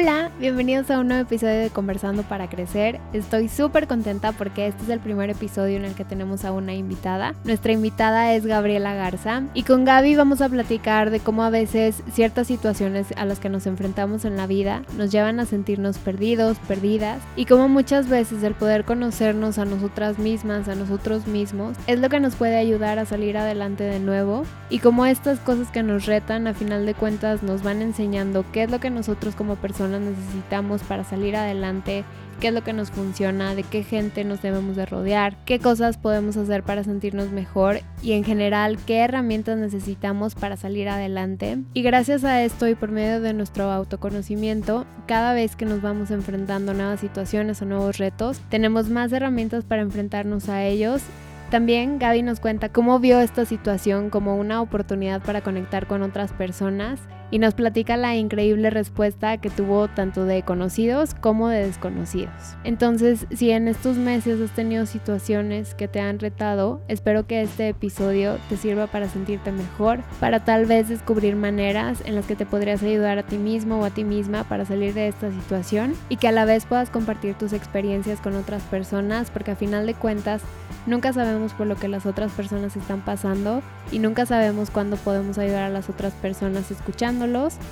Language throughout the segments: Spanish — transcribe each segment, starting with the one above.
Hola, bienvenidos a un nuevo episodio de Conversando para Crecer. Estoy súper contenta porque este es el primer episodio en el que tenemos a una invitada. Nuestra invitada es Gabriela Garza y con Gaby vamos a platicar de cómo a veces ciertas situaciones a las que nos enfrentamos en la vida nos llevan a sentirnos perdidos, perdidas y cómo muchas veces el poder conocernos a nosotras mismas, a nosotros mismos, es lo que nos puede ayudar a salir adelante de nuevo y cómo estas cosas que nos retan a final de cuentas nos van enseñando qué es lo que nosotros como personas necesitamos para salir adelante, qué es lo que nos funciona, de qué gente nos debemos de rodear, qué cosas podemos hacer para sentirnos mejor y en general qué herramientas necesitamos para salir adelante. Y gracias a esto y por medio de nuestro autoconocimiento, cada vez que nos vamos enfrentando a nuevas situaciones o nuevos retos, tenemos más herramientas para enfrentarnos a ellos también Gaby nos cuenta cómo vio esta situación como una oportunidad para conectar con otras personas y nos platica la increíble respuesta que tuvo tanto de conocidos como de desconocidos. Entonces, si en estos meses has tenido situaciones que te han retado, espero que este episodio te sirva para sentirte mejor, para tal vez descubrir maneras en las que te podrías ayudar a ti mismo o a ti misma para salir de esta situación y que a la vez puedas compartir tus experiencias con otras personas, porque a final de cuentas nunca sabemos por lo que las otras personas están pasando y nunca sabemos cuándo podemos ayudar a las otras personas escuchando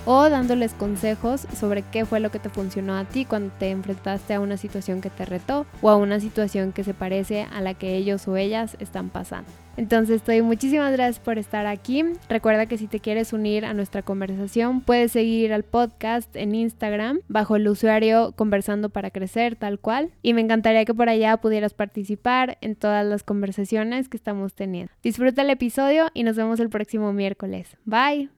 o dándoles consejos sobre qué fue lo que te funcionó a ti cuando te enfrentaste a una situación que te retó o a una situación que se parece a la que ellos o ellas están pasando. Entonces, estoy muchísimas gracias por estar aquí. Recuerda que si te quieres unir a nuestra conversación, puedes seguir al podcast en Instagram bajo el usuario Conversando para Crecer, tal cual. Y me encantaría que por allá pudieras participar en todas las conversaciones que estamos teniendo. Disfruta el episodio y nos vemos el próximo miércoles. Bye.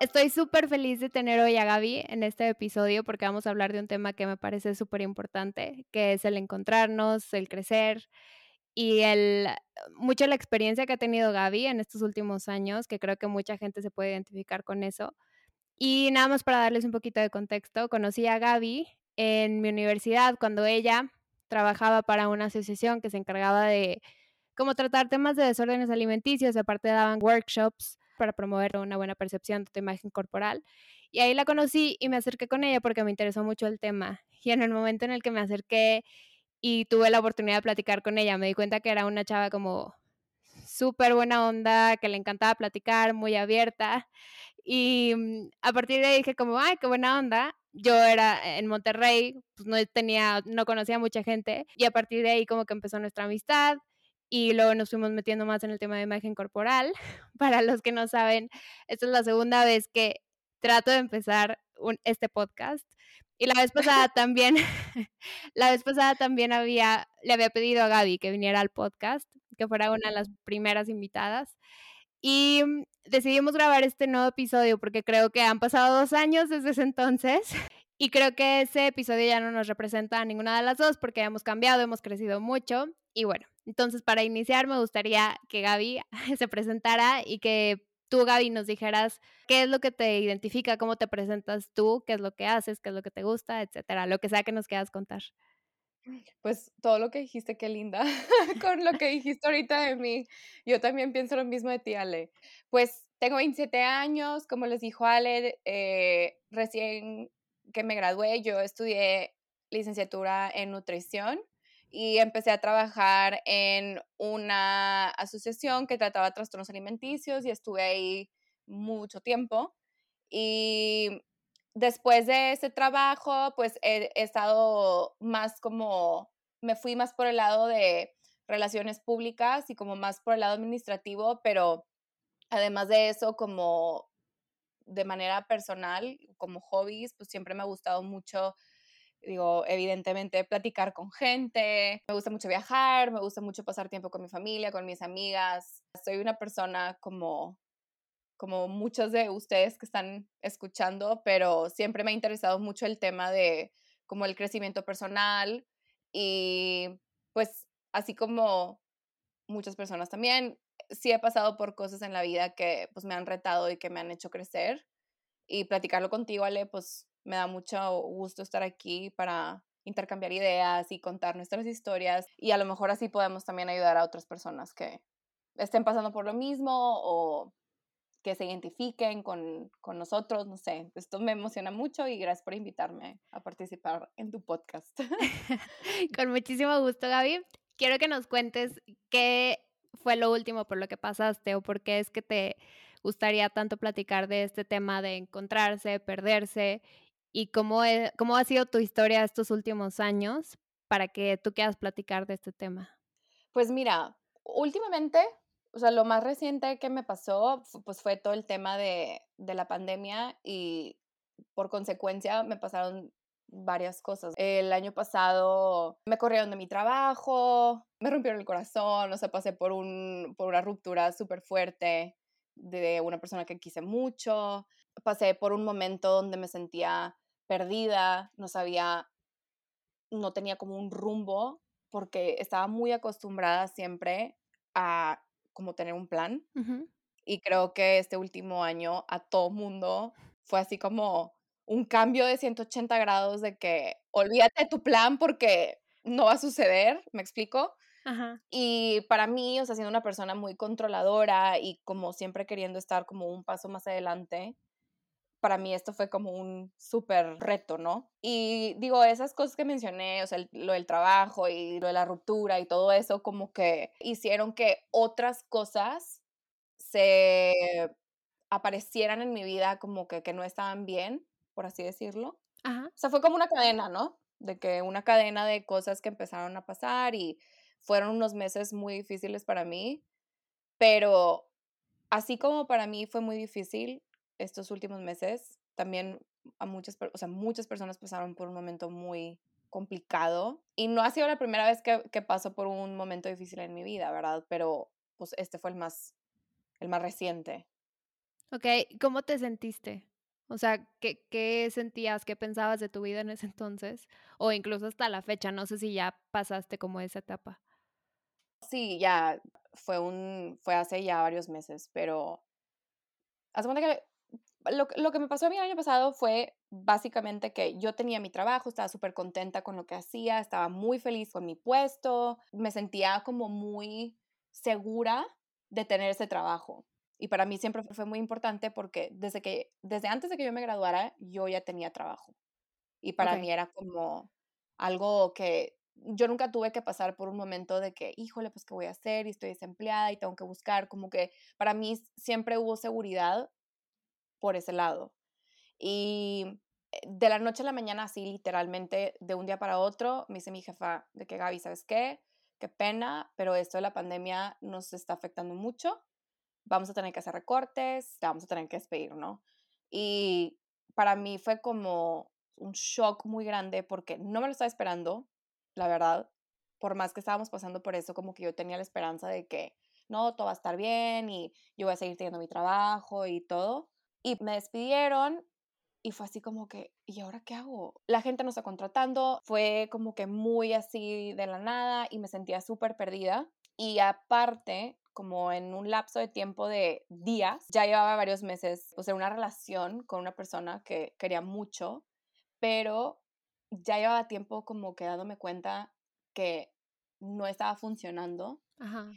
Estoy súper feliz de tener hoy a Gaby en este episodio porque vamos a hablar de un tema que me parece súper importante, que es el encontrarnos, el crecer y el mucho la experiencia que ha tenido Gaby en estos últimos años, que creo que mucha gente se puede identificar con eso. Y nada más para darles un poquito de contexto, conocí a Gaby en mi universidad cuando ella trabajaba para una asociación que se encargaba de como tratar temas de desórdenes alimenticios, aparte daban workshops para promover una buena percepción de tu imagen corporal. Y ahí la conocí y me acerqué con ella porque me interesó mucho el tema. Y en el momento en el que me acerqué y tuve la oportunidad de platicar con ella, me di cuenta que era una chava como súper buena onda, que le encantaba platicar, muy abierta. Y mm, a partir de ahí dije como, ay, qué buena onda. Yo era en Monterrey, pues no tenía, no conocía mucha gente. Y a partir de ahí como que empezó nuestra amistad y luego nos fuimos metiendo más en el tema de imagen corporal. Para los que no saben, esta es la segunda vez que trato de empezar este podcast. Y la vez pasada también, la vez pasada también había, le había pedido a Gaby que viniera al podcast, que fuera una de las primeras invitadas. Y mm, decidimos grabar este nuevo episodio porque creo que han pasado dos años desde ese entonces. Y creo que ese episodio ya no nos representa a ninguna de las dos porque hemos cambiado, hemos crecido mucho. Y bueno, entonces, para iniciar, me gustaría que Gaby se presentara y que tú, Gaby, nos dijeras qué es lo que te identifica, cómo te presentas tú, qué es lo que haces, qué es lo que te gusta, etcétera, lo que sea que nos quieras contar. Pues todo lo que dijiste, qué linda. Con lo que dijiste ahorita de mí, yo también pienso lo mismo de ti, Ale. Pues tengo 27 años, como les dijo Ale, eh, recién que me gradué, yo estudié licenciatura en nutrición y empecé a trabajar en una asociación que trataba trastornos alimenticios y estuve ahí mucho tiempo. Y después de ese trabajo, pues he, estado más como, me fui más por el lado de relaciones públicas y como más por el lado administrativo, pero además de eso, como de manera personal, como hobbies, pues siempre me ha gustado mucho digo, evidentemente platicar con gente, me gusta mucho viajar, me gusta mucho pasar tiempo con mi familia, con mis amigas. Soy una persona como como muchos de ustedes que están escuchando, pero siempre me ha interesado mucho el tema de como el crecimiento personal y pues así como muchas personas también, sí he pasado por cosas en la vida que pues me han retado y que me han hecho crecer y platicarlo contigo, Ale, pues me da mucho gusto estar aquí para intercambiar ideas y contar nuestras historias y a lo mejor así podemos también ayudar a otras personas que estén pasando por lo mismo o que se identifiquen con, con, nosotros, no sé, esto me emociona mucho y gracias por invitarme a participar en tu podcast. con muchísimo gusto, Gaby. Quiero que nos cuentes qué fue lo último por lo que pasaste o por qué es que te gustaría tanto platicar de este tema de encontrarse, perderse y cómo, cómo ha sido tu historia estos últimos años para que tú quieras platicar de este tema. Pues mira, últimamente o sea, lo más reciente que me pasó, pues fue todo el tema de, de la pandemia y por consecuencia me pasaron varias cosas. El año pasado me corrieron de mi trabajo, me rompieron el corazón, o sea, pasé por, un, por una ruptura súper fuerte de una persona que quise mucho, pasé por un momento donde me sentía perdida, no sabía, no tenía como un rumbo, porque estaba muy acostumbrada siempre a como tener un plan. Y creo que este último año a todo mundo fue así como un cambio de 180 grados de que olvídate de tu plan porque no va a suceder, ¿me explico? Y para mí, o sea, siendo una persona muy controladora y como siempre queriendo estar como un paso más adelante, para mí esto fue como un súper reto, ¿no? Y digo, esas cosas que mencioné, o sea, lo del trabajo y lo de la ruptura y todo eso, como que hicieron que otras cosas se aparecieran en mi vida como que, que no estaban bien, por así decirlo. O sea, fue como una cadena, ¿no? De que una cadena de cosas que empezaron a pasar y fueron unos meses muy difíciles para mí, pero así como para mí fue muy difícil, estos últimos meses también a muchas, o sea, muchas personas pasaron por un momento muy complicado y no ha sido la primera vez que, que paso por un momento difícil en mi vida, ¿verdad? Pero pues este fue el más, el más reciente. Ok, ¿cómo te sentiste? O sea, ¿qué, ¿qué sentías, qué pensabas de tu vida en ese entonces? O incluso hasta la fecha, no sé si ya pasaste como esa etapa. Sí, ya fue un, fue hace ya varios meses, pero hace cuenta que lo, lo, que me pasó a mí el año pasado fue básicamente que yo tenía mi trabajo, estaba súper contenta con lo que hacía, estaba muy feliz con mi puesto, me sentía como muy segura de tener ese trabajo. Y para mí siempre fue muy importante porque desde que desde antes de que yo me graduara, yo ya tenía trabajo. Y para mí era como algo que yo nunca tuve que pasar por un momento de que, híjole, pues qué voy a hacer y estoy desempleada y tengo que buscar, como que para mí siempre hubo seguridad por ese lado. Y eh, de la noche a la mañana, así literalmente, de un día para otro, me dice mi jefa de que Gaby, ¿sabes qué? Qué pena, pero esto de la pandemia nos está afectando mucho. Vamos a tener que hacer recortes, vamos a tener que despedir, ¿no? Y para mí fue como un shock muy grande porque no me lo estaba esperando, la verdad. Por más que estábamos pasando por eso, como que yo tenía la esperanza de que no, todo va a estar bien y yo voy a seguir teniendo mi trabajo y todo. Y me despidieron y fue así como que, ¿y ahora qué hago? La gente nos está contratando, fue como que muy así de la nada y me sentía súper perdida. Y aparte, como en un lapso de tiempo de días, ya llevaba varios meses, o sea, una relación con una persona que quería mucho, pero ya llevaba tiempo como que dándome cuenta que no estaba funcionando.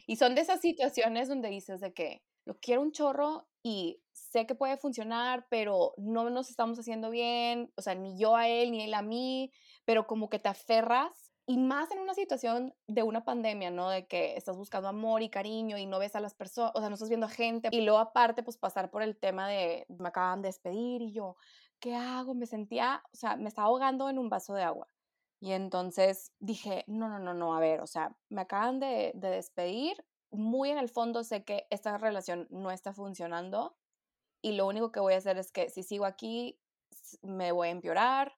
Y son de esas situaciones donde dices de que lo quiero un chorro y sé que puede funcionar, pero no nos estamos haciendo bien, o sea, ni yo a él, ni él a mí, pero como que te aferras y más en una situación de una pandemia, ¿no? De que estás buscando amor y cariño y no ves a las personas, o sea, no estás viendo a gente. Y luego aparte, pues pasar por el tema de, me acaban de despedir y yo, ¿qué hago? Me sentía, o sea, me estaba ahogando en un vaso de agua. Y entonces dije, no, no, no, no, a ver, o sea, me acaban de, de despedir, muy en el fondo sé que esta relación no está funcionando y lo único que voy a hacer es que si sigo aquí me voy a empeorar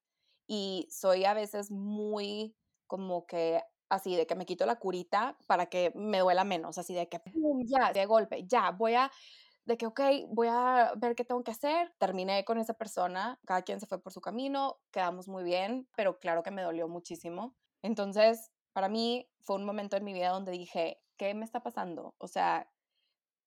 y soy a veces muy como que así de que me quito la curita para que me duela menos, así de que ya, de golpe, ya, voy a de que, ok, voy a ver qué tengo que hacer. Terminé con esa persona, cada quien se fue por su camino, quedamos muy bien, pero claro que me dolió muchísimo. Entonces, para mí fue un momento en mi vida donde dije, ¿qué me está pasando? O sea,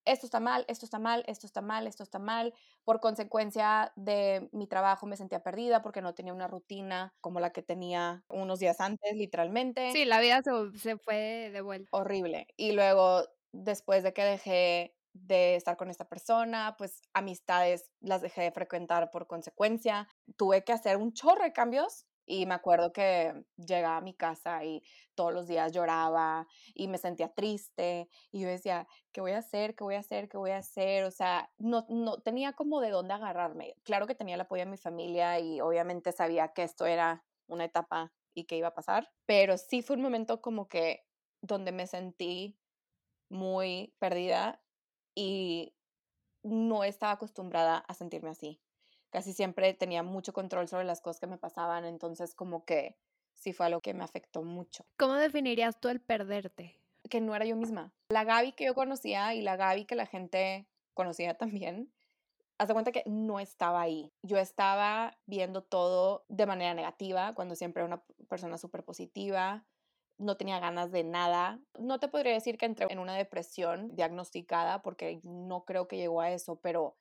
esto está mal, esto está mal, esto está mal, esto está mal. Por consecuencia de mi trabajo me sentía perdida porque no tenía una rutina como la que tenía unos días antes, literalmente. Sí, la vida se, se fue de vuelta. Horrible. Y luego, después de que dejé de estar con esta persona, pues amistades las dejé de frecuentar por consecuencia. Tuve que hacer un chorro de cambios y me acuerdo que llegaba a mi casa y todos los días lloraba y me sentía triste y yo decía, ¿qué voy a hacer? ¿Qué voy a hacer? ¿Qué voy a hacer? O sea, no, no tenía como de dónde agarrarme. Claro que tenía el apoyo de mi familia y obviamente sabía que esto era una etapa y que iba a pasar, pero sí fue un momento como que donde me sentí muy perdida y no estaba acostumbrada a sentirme así casi siempre tenía mucho control sobre las cosas que me pasaban, entonces como que sí fue algo que me afectó mucho. ¿Cómo definirías tú el perderte? Que no era yo misma. La Gaby que yo conocía y la Gaby que la gente conocía también, haz de cuenta que no estaba ahí. Yo estaba viendo todo de manera negativa, cuando siempre era una persona súper positiva, no tenía ganas de nada. No te podría decir que entré en una depresión diagnosticada, porque no creo que llegó a eso, pero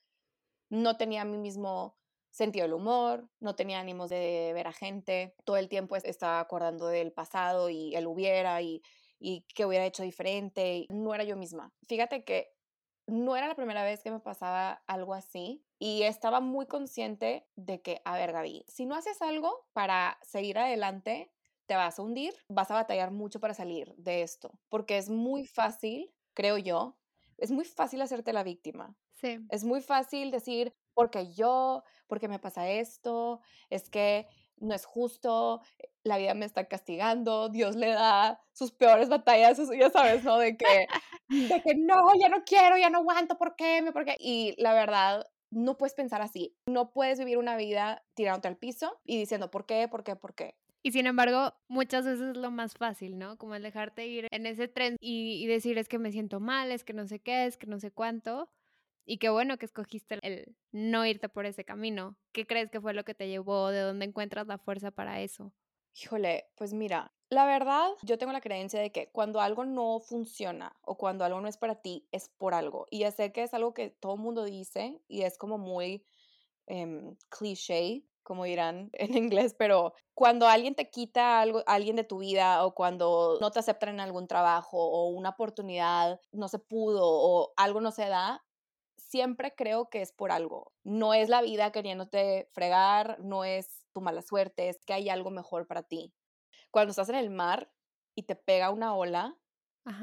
no tenía mí mismo sentido del humor, no tenía ánimos de ver a gente, todo el tiempo estaba acordando del pasado y él hubiera y, y qué hubiera hecho diferente, no era yo misma. Fíjate que no era la primera vez que me pasaba algo así y estaba muy consciente de que, a ver, Gaby, si no haces algo para seguir adelante, te vas a hundir, vas a batallar mucho para salir de esto, porque es muy fácil, creo yo, es muy fácil hacerte la víctima. Sí. Es muy fácil decir, porque yo, porque me pasa esto, es que no es justo, eh, la vida me está castigando, Dios le da sus peores batallas, ya sabes, ¿no? De que, de que no, ya no quiero, ya no aguanto, ¿por qué? ¿Por qué? Y la verdad, no puedes pensar así. No puedes vivir una vida tirándote al piso y diciendo, ¿por qué? ¿Por qué? ¿Por qué? Y sin embargo, muchas veces es lo más fácil, ¿no? Como el dejarte ir en ese tren y, y, decir es que me siento mal, es que no sé qué, es que no sé cuánto. Y qué bueno que escogiste el no irte por ese camino. ¿Qué crees que fue lo que te llevó? ¿De dónde encuentras la fuerza para eso? Híjole, pues mira, la verdad, yo tengo la creencia de que cuando algo no funciona o cuando algo no es para ti, es por algo. Y ya sé que es algo que todo el mundo dice y es como muy eh, cliché, como dirán en inglés, pero cuando alguien te quita algo, alguien de tu vida o cuando no te aceptan en algún trabajo o una oportunidad no se pudo o algo no se da, siempre creo que es por algo. No es la vida queriéndote fregar, no es tu mala suerte, es que hay algo mejor para ti. Cuando estás en el mar y te pega una ola,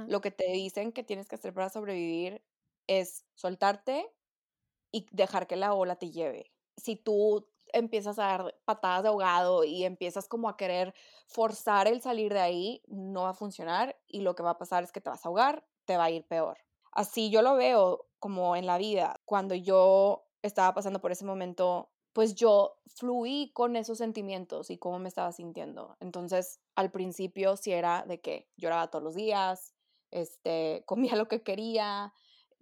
lo que te dicen que tienes que hacer para sobrevivir es soltarte y dejar que la ola te lleve. Si tú empiezas a dar patadas de ahogado y empiezas como a querer forzar el salir de ahí, no va a funcionar y lo que va a pasar es que te vas a ahogar, te va a ir peor. Así yo lo veo como en la vida. Cuando yo estaba pasando por ese momento, pues yo fluí con esos sentimientos y cómo me estaba sintiendo. Entonces, al principio sí era de que lloraba todos los días, este, comía lo que quería,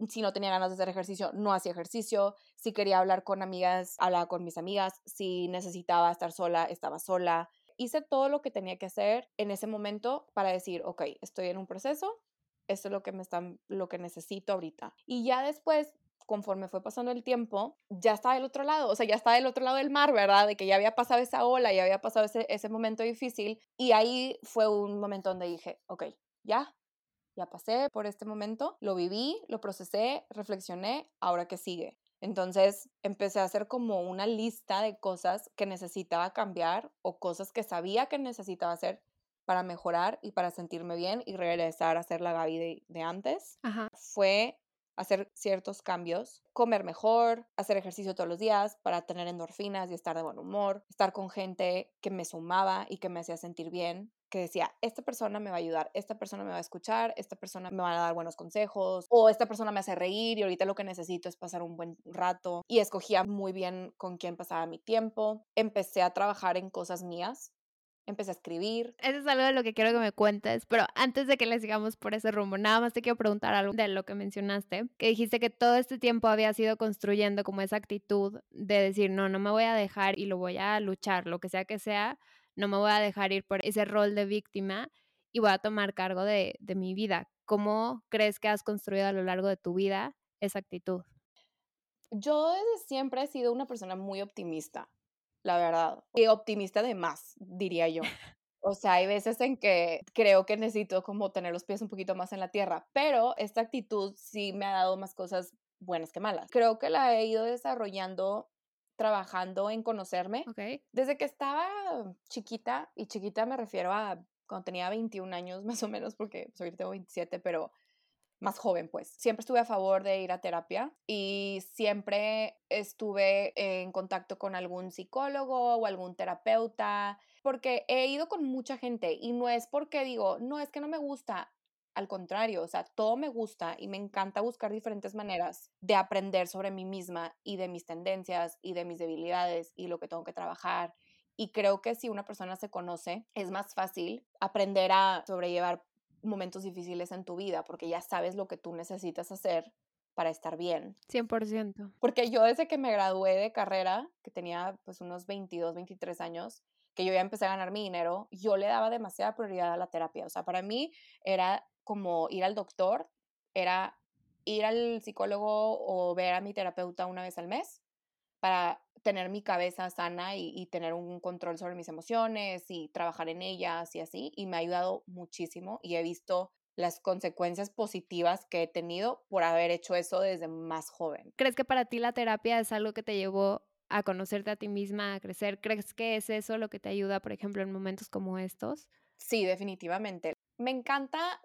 si no tenía ganas de hacer ejercicio, no hacía ejercicio. Si quería hablar con amigas, hablaba con mis amigas. Si necesitaba estar sola, estaba sola. Hice todo lo que tenía que hacer en ese momento para decir, ok, estoy en un proceso, esto es lo que me están, lo que necesito ahorita. Y ya después, conforme fue pasando el tiempo, ya estaba del otro lado, o sea, ya estaba del otro lado del mar, ¿verdad? De que ya había pasado esa ola, ya había pasado ese, ese momento difícil. Y ahí fue un momento donde dije, ok, ya, ya pasé por este momento, lo viví, lo procesé, reflexioné, ahora qué sigue. Entonces empecé a hacer como una lista de cosas que necesitaba cambiar o cosas que sabía que necesitaba hacer para mejorar y para sentirme bien y regresar a ser la Gaby de, antes. Fue hacer ciertos cambios, comer mejor, hacer ejercicio todos los días para tener endorfinas y estar de buen humor, estar con gente que me sumaba y que me hacía sentir bien, que decía, esta persona me va a ayudar, esta persona me va a escuchar, esta persona me va a dar buenos consejos, o esta persona me hace reír y ahorita lo que necesito es pasar un buen rato. Y escogía muy bien con quién pasaba mi tiempo. Empecé a trabajar en cosas mías, empecé a escribir. Eso es algo de lo que quiero que me cuentes, pero antes de que le sigamos por ese rumbo, nada más te quiero preguntar algo de lo que mencionaste, que dijiste que todo este tiempo había sido construyendo como esa actitud de decir, no, no me voy a dejar y lo voy a luchar, lo que sea que sea, no me voy a dejar ir por ese rol de víctima y voy a tomar cargo de, de mi vida. ¿Cómo crees que has construido a lo largo de tu vida esa actitud? Yo desde siempre he sido una persona muy optimista la verdad. Y optimista de más, diría yo. O sea, hay veces en que creo que necesito como tener los pies un poquito más en la tierra, pero esta actitud sí me ha dado más cosas buenas que malas. Creo que la he ido desarrollando trabajando en conocerme. Ok. Desde que estaba chiquita, y chiquita me refiero a cuando tenía 21 años más o menos, porque soy tengo 27, pero más joven, pues. Siempre estuve a favor de ir a terapia y siempre estuve en contacto con algún psicólogo o algún terapeuta, porque he ido con mucha gente y no es porque digo, no, es que no me gusta. Al contrario, o sea, todo me gusta y me encanta buscar diferentes maneras de aprender sobre mí misma y de mis tendencias y de mis debilidades y lo que tengo que trabajar. Y creo que si una persona se conoce, es más fácil aprender a sobrellevar momentos difíciles en tu vida porque ya sabes lo que tú necesitas hacer para estar bien. 100%. Porque yo desde que me gradué de carrera, que tenía pues unos 22, 23 años, que yo ya empecé a ganar mi dinero, yo le daba demasiada prioridad a la terapia. O sea, para mí era como ir al doctor, era ir al psicólogo o ver a mi terapeuta una vez al mes para tener mi cabeza sana y, tener un control sobre mis emociones y trabajar en ellas y así. Y me ha ayudado muchísimo y he visto las consecuencias positivas que he tenido por haber hecho eso desde más joven. ¿Crees que para ti la terapia es algo que te llevó a conocerte a ti misma, a crecer? ¿Crees que es eso lo que te ayuda, por ejemplo, en momentos como estos? Sí, definitivamente. Me encanta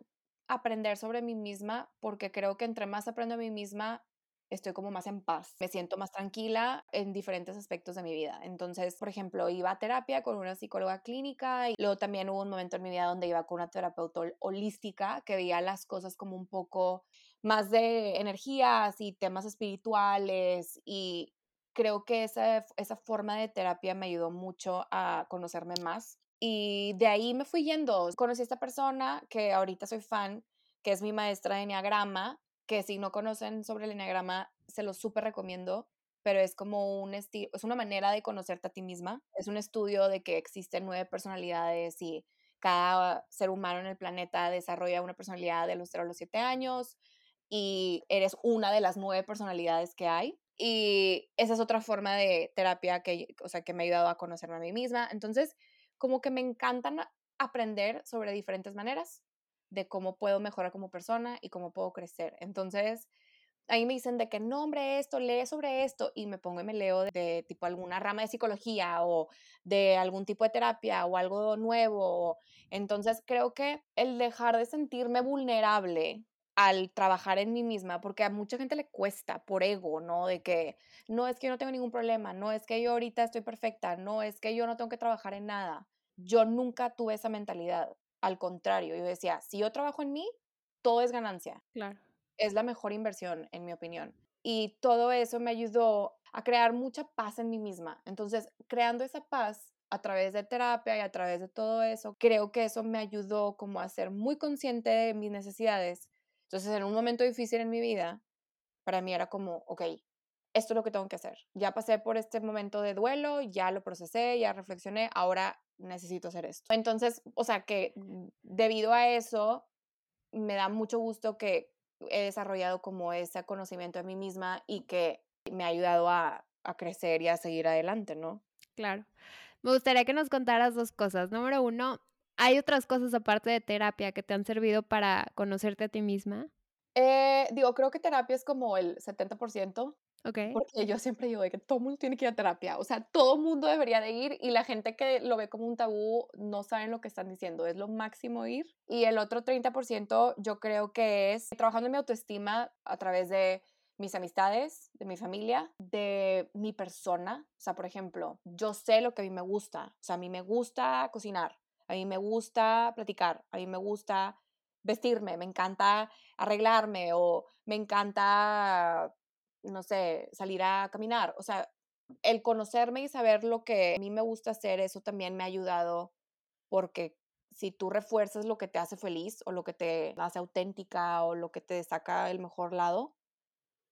aprender sobre mí misma porque creo que entre más aprendo a mí misma, estoy como más en paz, me siento más tranquila en diferentes aspectos de mi vida. Entonces, por ejemplo, iba a terapia con una psicóloga clínica y luego también hubo un momento en mi vida donde iba con una terapeuta holística que veía las cosas como un poco más de energías y temas espirituales y creo que esa, esa forma de terapia me ayudó mucho a conocerme más. Y de ahí me fui yendo. Conocí a esta persona que ahorita soy fan, que es mi maestra de Enneagrama, que si no conocen sobre el enneagrama, se lo súper recomiendo, pero es como un estilo, es una manera de conocerte a ti misma. Es un estudio de que existen nueve personalidades y cada ser humano en el planeta desarrolla una personalidad de los 0 a los 7 años y eres una de las nueve personalidades que hay. Y esa es otra forma de terapia que, o sea, que me ha ayudado a conocerme a mí misma. Entonces, como que me encantan aprender sobre diferentes maneras de cómo puedo mejorar como persona y cómo puedo crecer. Entonces, ahí me dicen de que nombre esto, lee sobre esto y me pongo y me leo de, tipo alguna rama de psicología o de algún tipo de terapia o algo nuevo. Entonces, creo que el dejar de sentirme vulnerable al trabajar en mí misma, porque a mucha gente le cuesta por ego, ¿no? De que no es que yo no tengo ningún problema, no es que yo ahorita estoy perfecta, no es que yo no tengo que trabajar en nada. Yo nunca tuve esa mentalidad. Al contrario, yo decía, si yo trabajo en mí, todo es ganancia. Claro. Es la mejor inversión, en mi opinión. Y todo eso me ayudó a crear mucha paz en mí misma. Entonces, creando esa paz a través de terapia y a través de todo eso, creo que eso me ayudó como a ser muy consciente de mis necesidades. Entonces, en un momento difícil en mi vida, para mí era como, ok, esto es lo que tengo que hacer. Ya pasé por este momento de duelo, ya lo procesé, ya reflexioné, ahora necesito hacer esto. Entonces, o sea que debido a eso, me da mucho gusto que he desarrollado como ese conocimiento de mí misma y que me ha ayudado a, a crecer y a seguir adelante, ¿no? Claro. Me gustaría que nos contaras dos cosas. Número uno, ¿hay otras cosas aparte de terapia que te han servido para conocerte a ti misma? Eh, digo, creo que terapia es como el 70%. Okay. Porque yo siempre digo de que todo mundo tiene que ir a terapia, o sea, todo mundo debería de ir y la gente que lo ve como un tabú no saben lo que están diciendo, es lo máximo ir. Y el otro 30% yo creo que es trabajando en mi autoestima a través de mis amistades, de mi familia, de mi persona. O sea, por ejemplo, yo sé lo que a mí me gusta, o sea, a mí me gusta cocinar, a mí me gusta platicar, a mí me gusta vestirme, me encanta arreglarme o me encanta no sé, salir a caminar. O sea, el conocerme y saber lo que a mí me gusta hacer, eso también me ha ayudado porque si tú refuerzas lo que te hace feliz o lo que te hace auténtica o lo que te saca el mejor lado,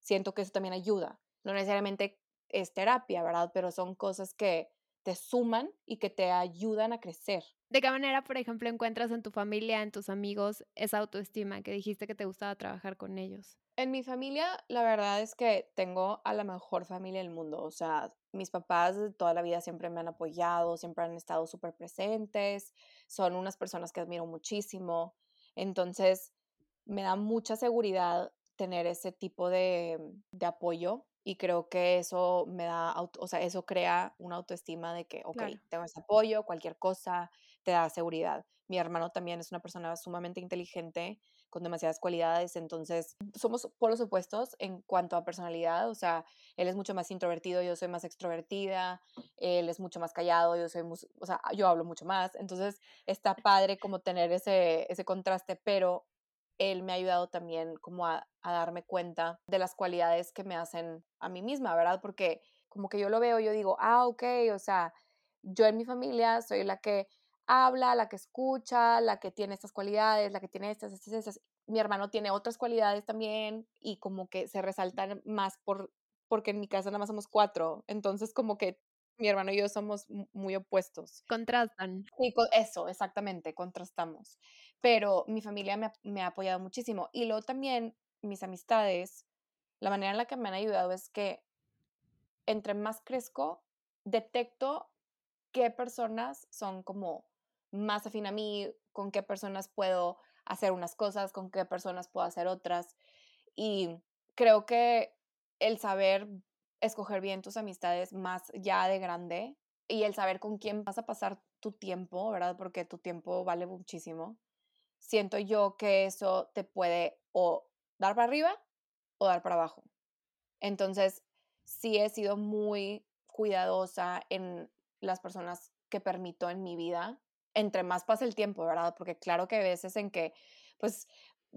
siento que eso también ayuda. No necesariamente es terapia, ¿verdad? Pero son cosas que te suman y que te ayudan a crecer. ¿De qué manera, por ejemplo, encuentras en tu familia, en tus amigos, esa autoestima que dijiste que te gustaba trabajar con ellos? En mi familia, la verdad es que tengo a la mejor familia del mundo. O sea, mis papás toda la vida siempre me han apoyado, siempre han estado súper presentes, son unas personas que admiro muchísimo. Entonces, me da mucha seguridad tener ese tipo de, de apoyo y creo que eso me da, o sea, eso crea una autoestima de que, ok, tengo ese apoyo, cualquier cosa, te da seguridad. Mi hermano también es una persona sumamente inteligente, con demasiadas cualidades, entonces somos polos opuestos en cuanto a personalidad, o sea, él es mucho más introvertido, yo soy más extrovertida, él es mucho más callado, yo soy, o sea, yo hablo mucho más, entonces está padre como tener ese, ese contraste, pero él me ha ayudado también como a, darme cuenta de las cualidades que me hacen a mí misma, ¿verdad? Porque como que yo lo veo, yo digo, ah, ok, o sea, yo en mi familia soy la que habla, la que escucha, la que tiene estas cualidades, la que tiene estas, estas, estas. Mi hermano tiene otras cualidades también y como que se resaltan más por, porque en mi casa nada más somos cuatro. Entonces como que mi hermano y yo somos muy opuestos. Contrastan. Sí, eso, exactamente, contrastamos. Pero mi familia me, me, ha apoyado muchísimo. Y luego también mis amistades, la manera en la que me han ayudado es que entre más crezco, detecto qué personas son como más afín a mí, con qué personas puedo hacer unas cosas, con qué personas puedo hacer otras. Y creo que el saber escoger bien tus amistades más ya de grande y el saber con quién vas a pasar tu tiempo, ¿verdad? Porque tu tiempo vale muchísimo. Siento yo que eso te puede o dar para arriba o dar para abajo. Entonces, sí he sido muy cuidadosa en las personas que permito en mi vida, entre más pasa el tiempo, ¿verdad? Porque claro que hay veces en que, pues,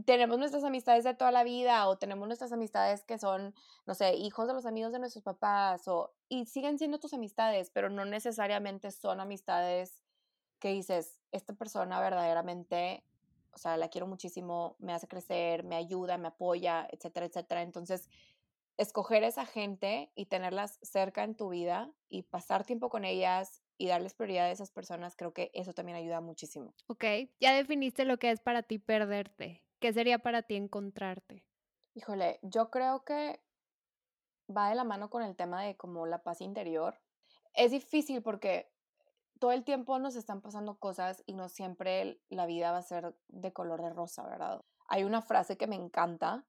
tenemos nuestras amistades de toda la vida o tenemos nuestras amistades que son, no sé, hijos de los amigos de nuestros papás o, y siguen siendo tus amistades, pero no necesariamente son amistades que dices, esta persona verdaderamente, o sea, la quiero muchísimo, me hace crecer, me ayuda, me apoya, etcétera, etcétera. Entonces, escoger esa gente y tenerlas cerca en tu vida y pasar tiempo con ellas y darles prioridad a esas personas, creo que eso también ayuda muchísimo. Ok, ya definiste lo que es para ti perderte. ¿Qué sería para ti encontrarte? Híjole, yo creo que va de la mano con el tema de como la paz interior. Es difícil porque todo el tiempo nos están pasando cosas y no siempre la vida va a ser de color de rosa, ¿verdad? Hay una frase que me encanta,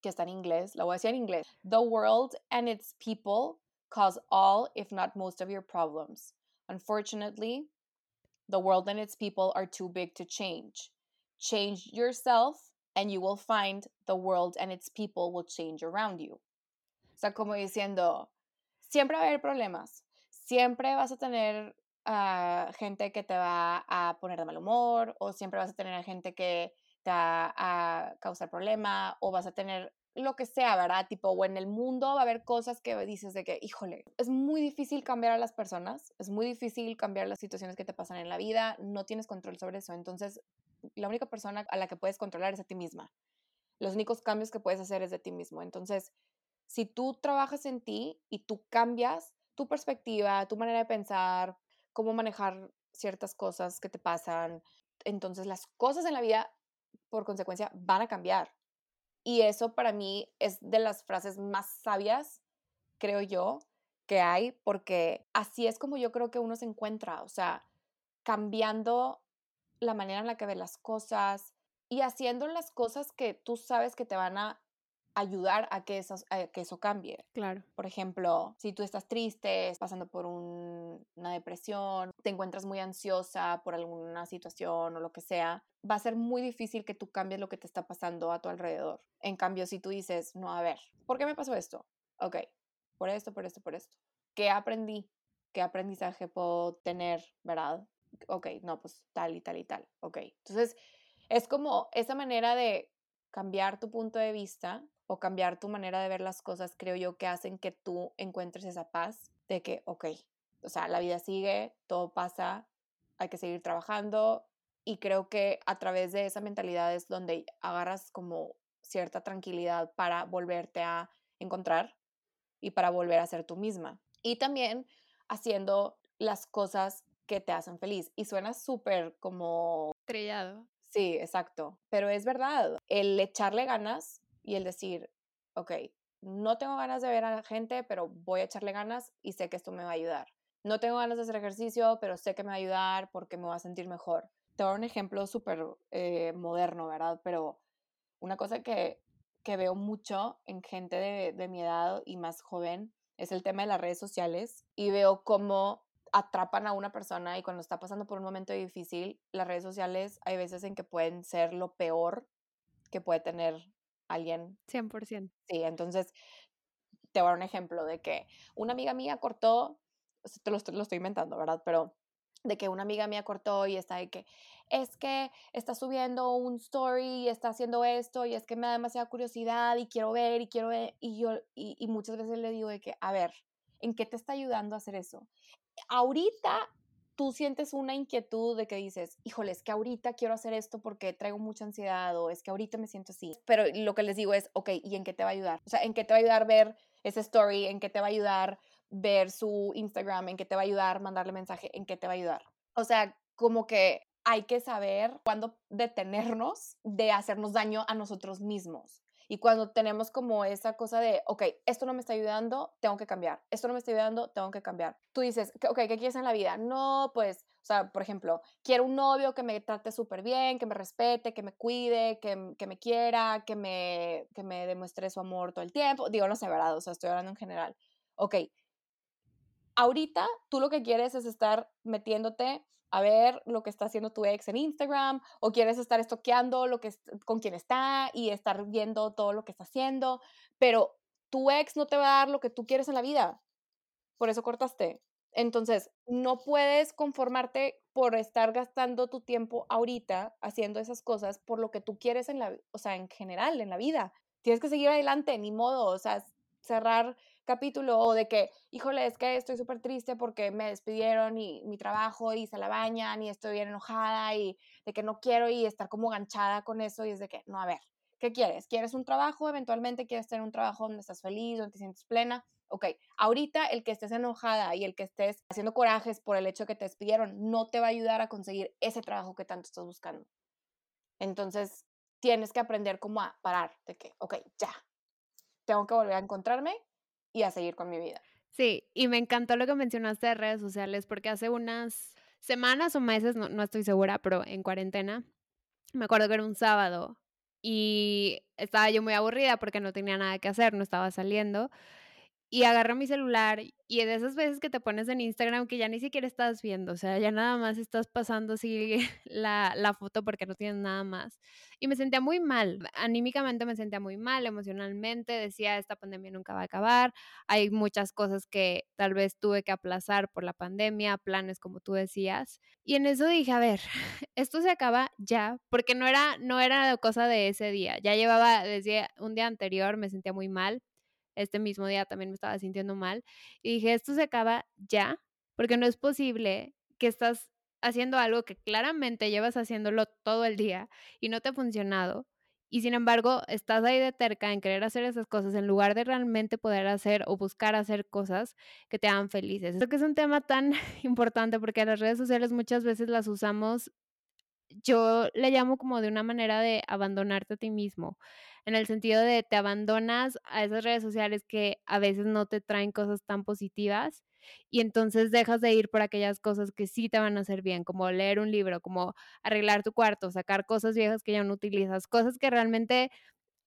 que está en inglés, la voy a decir en inglés. The world and its people cause all, if not most of your problems. Unfortunately, the world and its people are too big to change. Change yourself and you will find the world and its people will change around you. O sea, como diciendo, siempre va a haber problemas, siempre vas a tener uh, gente que te va a poner de mal humor o siempre vas a tener gente que te va a causar problema o vas a tener lo que sea, ¿verdad? Tipo, o en el mundo va a haber cosas que dices de que, híjole, es muy difícil cambiar a las personas, es muy difícil cambiar las situaciones que te pasan en la vida, no tienes control sobre eso. Entonces, la única persona a la que puedes controlar es a ti misma. Los únicos cambios que puedes hacer es de ti mismo. Entonces, si tú trabajas en ti y tú cambias tu perspectiva, tu manera de pensar, cómo manejar ciertas cosas que te pasan, entonces las cosas en la vida, por consecuencia, van a cambiar. Y eso para mí es de las frases más sabias, creo yo, que hay, porque así es como yo creo que uno se encuentra, o sea, cambiando la manera en la que ve las cosas y haciendo las cosas que tú sabes que te van a ayudar a que, eso, que eso cambie. Claro. Por ejemplo, si tú estás triste, pasando por una depresión, te encuentras muy ansiosa por alguna situación o lo que sea, va a ser muy difícil que tú cambies lo que te está pasando a tu alrededor. En cambio, si tú dices, no, a ver, ¿por qué me pasó esto? Ok, por esto, por esto, por esto. ¿Qué aprendí? ¿Qué aprendizaje puedo tener, verdad? Ok, no, pues tal y tal y tal, ok. Entonces, es como esa manera de cambiar tu punto de vista o cambiar tu manera de ver las cosas, creo yo, que hacen que tú encuentres esa paz de que, ok, o sea, la vida sigue, todo pasa, hay que seguir trabajando y creo que a través de esa mentalidad es donde agarras como cierta tranquilidad para volverte a encontrar y para volver a ser tú misma. Y también haciendo las cosas que te hacen feliz. Y suena súper como... Trillado. Sí, exacto. Pero es verdad. El echarle ganas y el decir, ok, no tengo ganas de ver a la gente, pero voy a echarle ganas y sé que esto me va a ayudar. No tengo ganas de hacer ejercicio, pero sé que me va a ayudar porque me va a sentir mejor. Te voy a dar un ejemplo súper eh, moderno, ¿verdad? Pero una cosa que, que veo mucho en gente de, de mi edad y más joven es el tema de las redes sociales y veo cómo atrapan a una persona y cuando está pasando por un momento difícil, las redes sociales hay veces en que pueden ser lo peor que puede tener alguien. 100%. Sí, entonces te voy a dar un ejemplo de que una amiga mía cortó, te lo, lo estoy inventando, ¿verdad? Pero de que una amiga mía cortó y está de que es que está subiendo un story y está haciendo esto y es que me da demasiada curiosidad y quiero ver y quiero ver y yo y, y muchas veces le digo de que a ver ¿en qué te está ayudando a hacer eso? Ahorita tú sientes una inquietud de que dices, híjole, es que ahorita quiero hacer esto porque traigo mucha ansiedad o es que ahorita me siento así. Pero lo que les digo es, ok, ¿y en qué te va a ayudar? O sea, ¿en qué te va a ayudar ver ese story? ¿En qué te va a ayudar ver su Instagram? ¿En qué te va a ayudar mandarle mensaje? ¿En qué te va a ayudar? O sea, como que hay que saber cuándo detenernos de hacernos daño a nosotros mismos. Y cuando tenemos como esa cosa de, ok, esto no me está ayudando, tengo que cambiar. Esto no me está ayudando, tengo que cambiar. Tú dices, ok, ¿qué quieres en la vida? No, pues, o sea, por ejemplo, quiero un novio que me trate súper bien, que me respete, que me cuide, que, que, me quiera, que me, que me demuestre su amor todo el tiempo. Digo, no sé, ¿verdad? O sea, estoy hablando en general. Ok, ahorita tú lo que quieres es estar metiéndote a ver lo que está haciendo tu ex en Instagram o quieres estar estoqueando lo que con quién está y estar viendo todo lo que está haciendo, pero tu ex no te va a dar lo que tú quieres en la vida. Por eso cortaste. Entonces, no puedes conformarte por estar gastando tu tiempo ahorita haciendo esas cosas por lo que tú quieres en la, o sea, en general en la vida. Tienes que seguir adelante, ni modo, o sea, cerrar capítulo o de que, híjole, es que estoy súper triste porque me despidieron y mi trabajo y se la bañan y estoy bien enojada y de que no quiero y estar como ganchada con eso y es de que, no, a ver, ¿qué quieres? ¿Quieres un trabajo? Eventualmente quieres tener un trabajo donde estás feliz, donde te sientes plena. Ok, ahorita el que estés enojada y el que estés haciendo corajes por el hecho que te despidieron no te va a ayudar a conseguir ese trabajo que tanto estás buscando. Entonces, tienes que aprender como a parar de que, ok, ya, tengo que volver a encontrarme y a seguir con mi vida. Sí, y me encantó lo que mencionaste de redes sociales, porque hace unas semanas o meses, no, no estoy segura, pero en cuarentena, me acuerdo que era un sábado y estaba yo muy aburrida porque no tenía nada que hacer, no estaba saliendo y agarro mi celular y de esas veces que te pones en Instagram que ya ni siquiera estás viendo, o sea, ya nada más estás pasando así la, la foto porque no tienes nada más. Y me sentía muy mal, anímicamente me sentía muy mal, emocionalmente, decía, esta pandemia nunca va a acabar, hay muchas cosas que tal vez tuve que aplazar por la pandemia, planes como tú decías. Y en eso dije, a ver, esto se acaba ya, porque no era, no era cosa de ese día, ya llevaba desde un día anterior, me sentía muy mal este mismo día también me estaba sintiendo mal y dije, esto se acaba ya, porque no es posible que estás haciendo algo que claramente llevas haciéndolo todo el día y no te ha funcionado. Y sin embargo, estás ahí de terca en querer hacer esas cosas en lugar de realmente poder hacer o buscar hacer cosas que te hagan felices. Creo que es un tema tan importante porque las redes sociales muchas veces las usamos yo le llamo como de una manera de abandonarte a ti mismo, en el sentido de te abandonas a esas redes sociales que a veces no te traen cosas tan positivas y entonces dejas de ir por aquellas cosas que sí te van a hacer bien, como leer un libro, como arreglar tu cuarto, sacar cosas viejas que ya no utilizas, cosas que realmente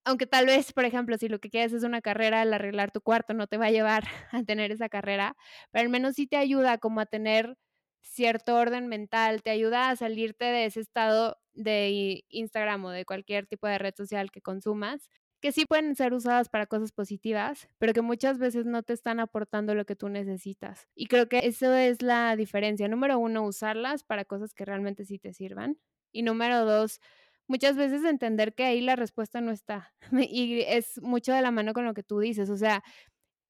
aunque tal vez, por ejemplo, si lo que quieres es una carrera, el arreglar tu cuarto no te va a llevar a tener esa carrera, pero al menos sí te ayuda como a tener cierto orden mental, te ayuda a salirte de ese estado de Instagram o de cualquier tipo de red social que consumas, que sí pueden ser usadas para cosas positivas, pero que muchas veces no te están aportando lo que tú necesitas. Y creo que eso es la diferencia. Número uno, usarlas para cosas que realmente sí te sirvan. Y número dos, muchas veces entender que ahí la respuesta no está. Y es mucho de la mano con lo que tú dices. O sea,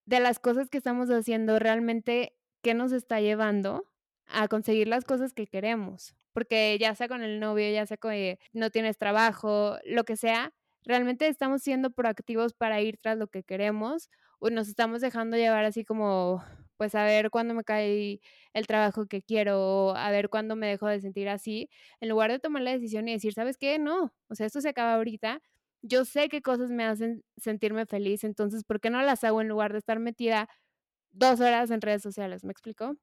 de las cosas que estamos haciendo, realmente, ¿qué nos está llevando? A conseguir las cosas que queremos, porque ya sea con el novio, ya sea con que no tienes trabajo, lo que sea, realmente estamos siendo proactivos para ir tras lo que queremos o nos estamos dejando llevar así como, pues a ver cuándo me cae el trabajo que quiero, a ver cuándo me dejo de sentir así, en lugar de tomar la decisión y decir, ¿sabes qué? No, o sea, esto se acaba ahorita yo sé qué cosas me hacen sentirme feliz, entonces, ¿por qué no las hago en lugar de estar metida dos horas en redes sociales? ¿Me explico?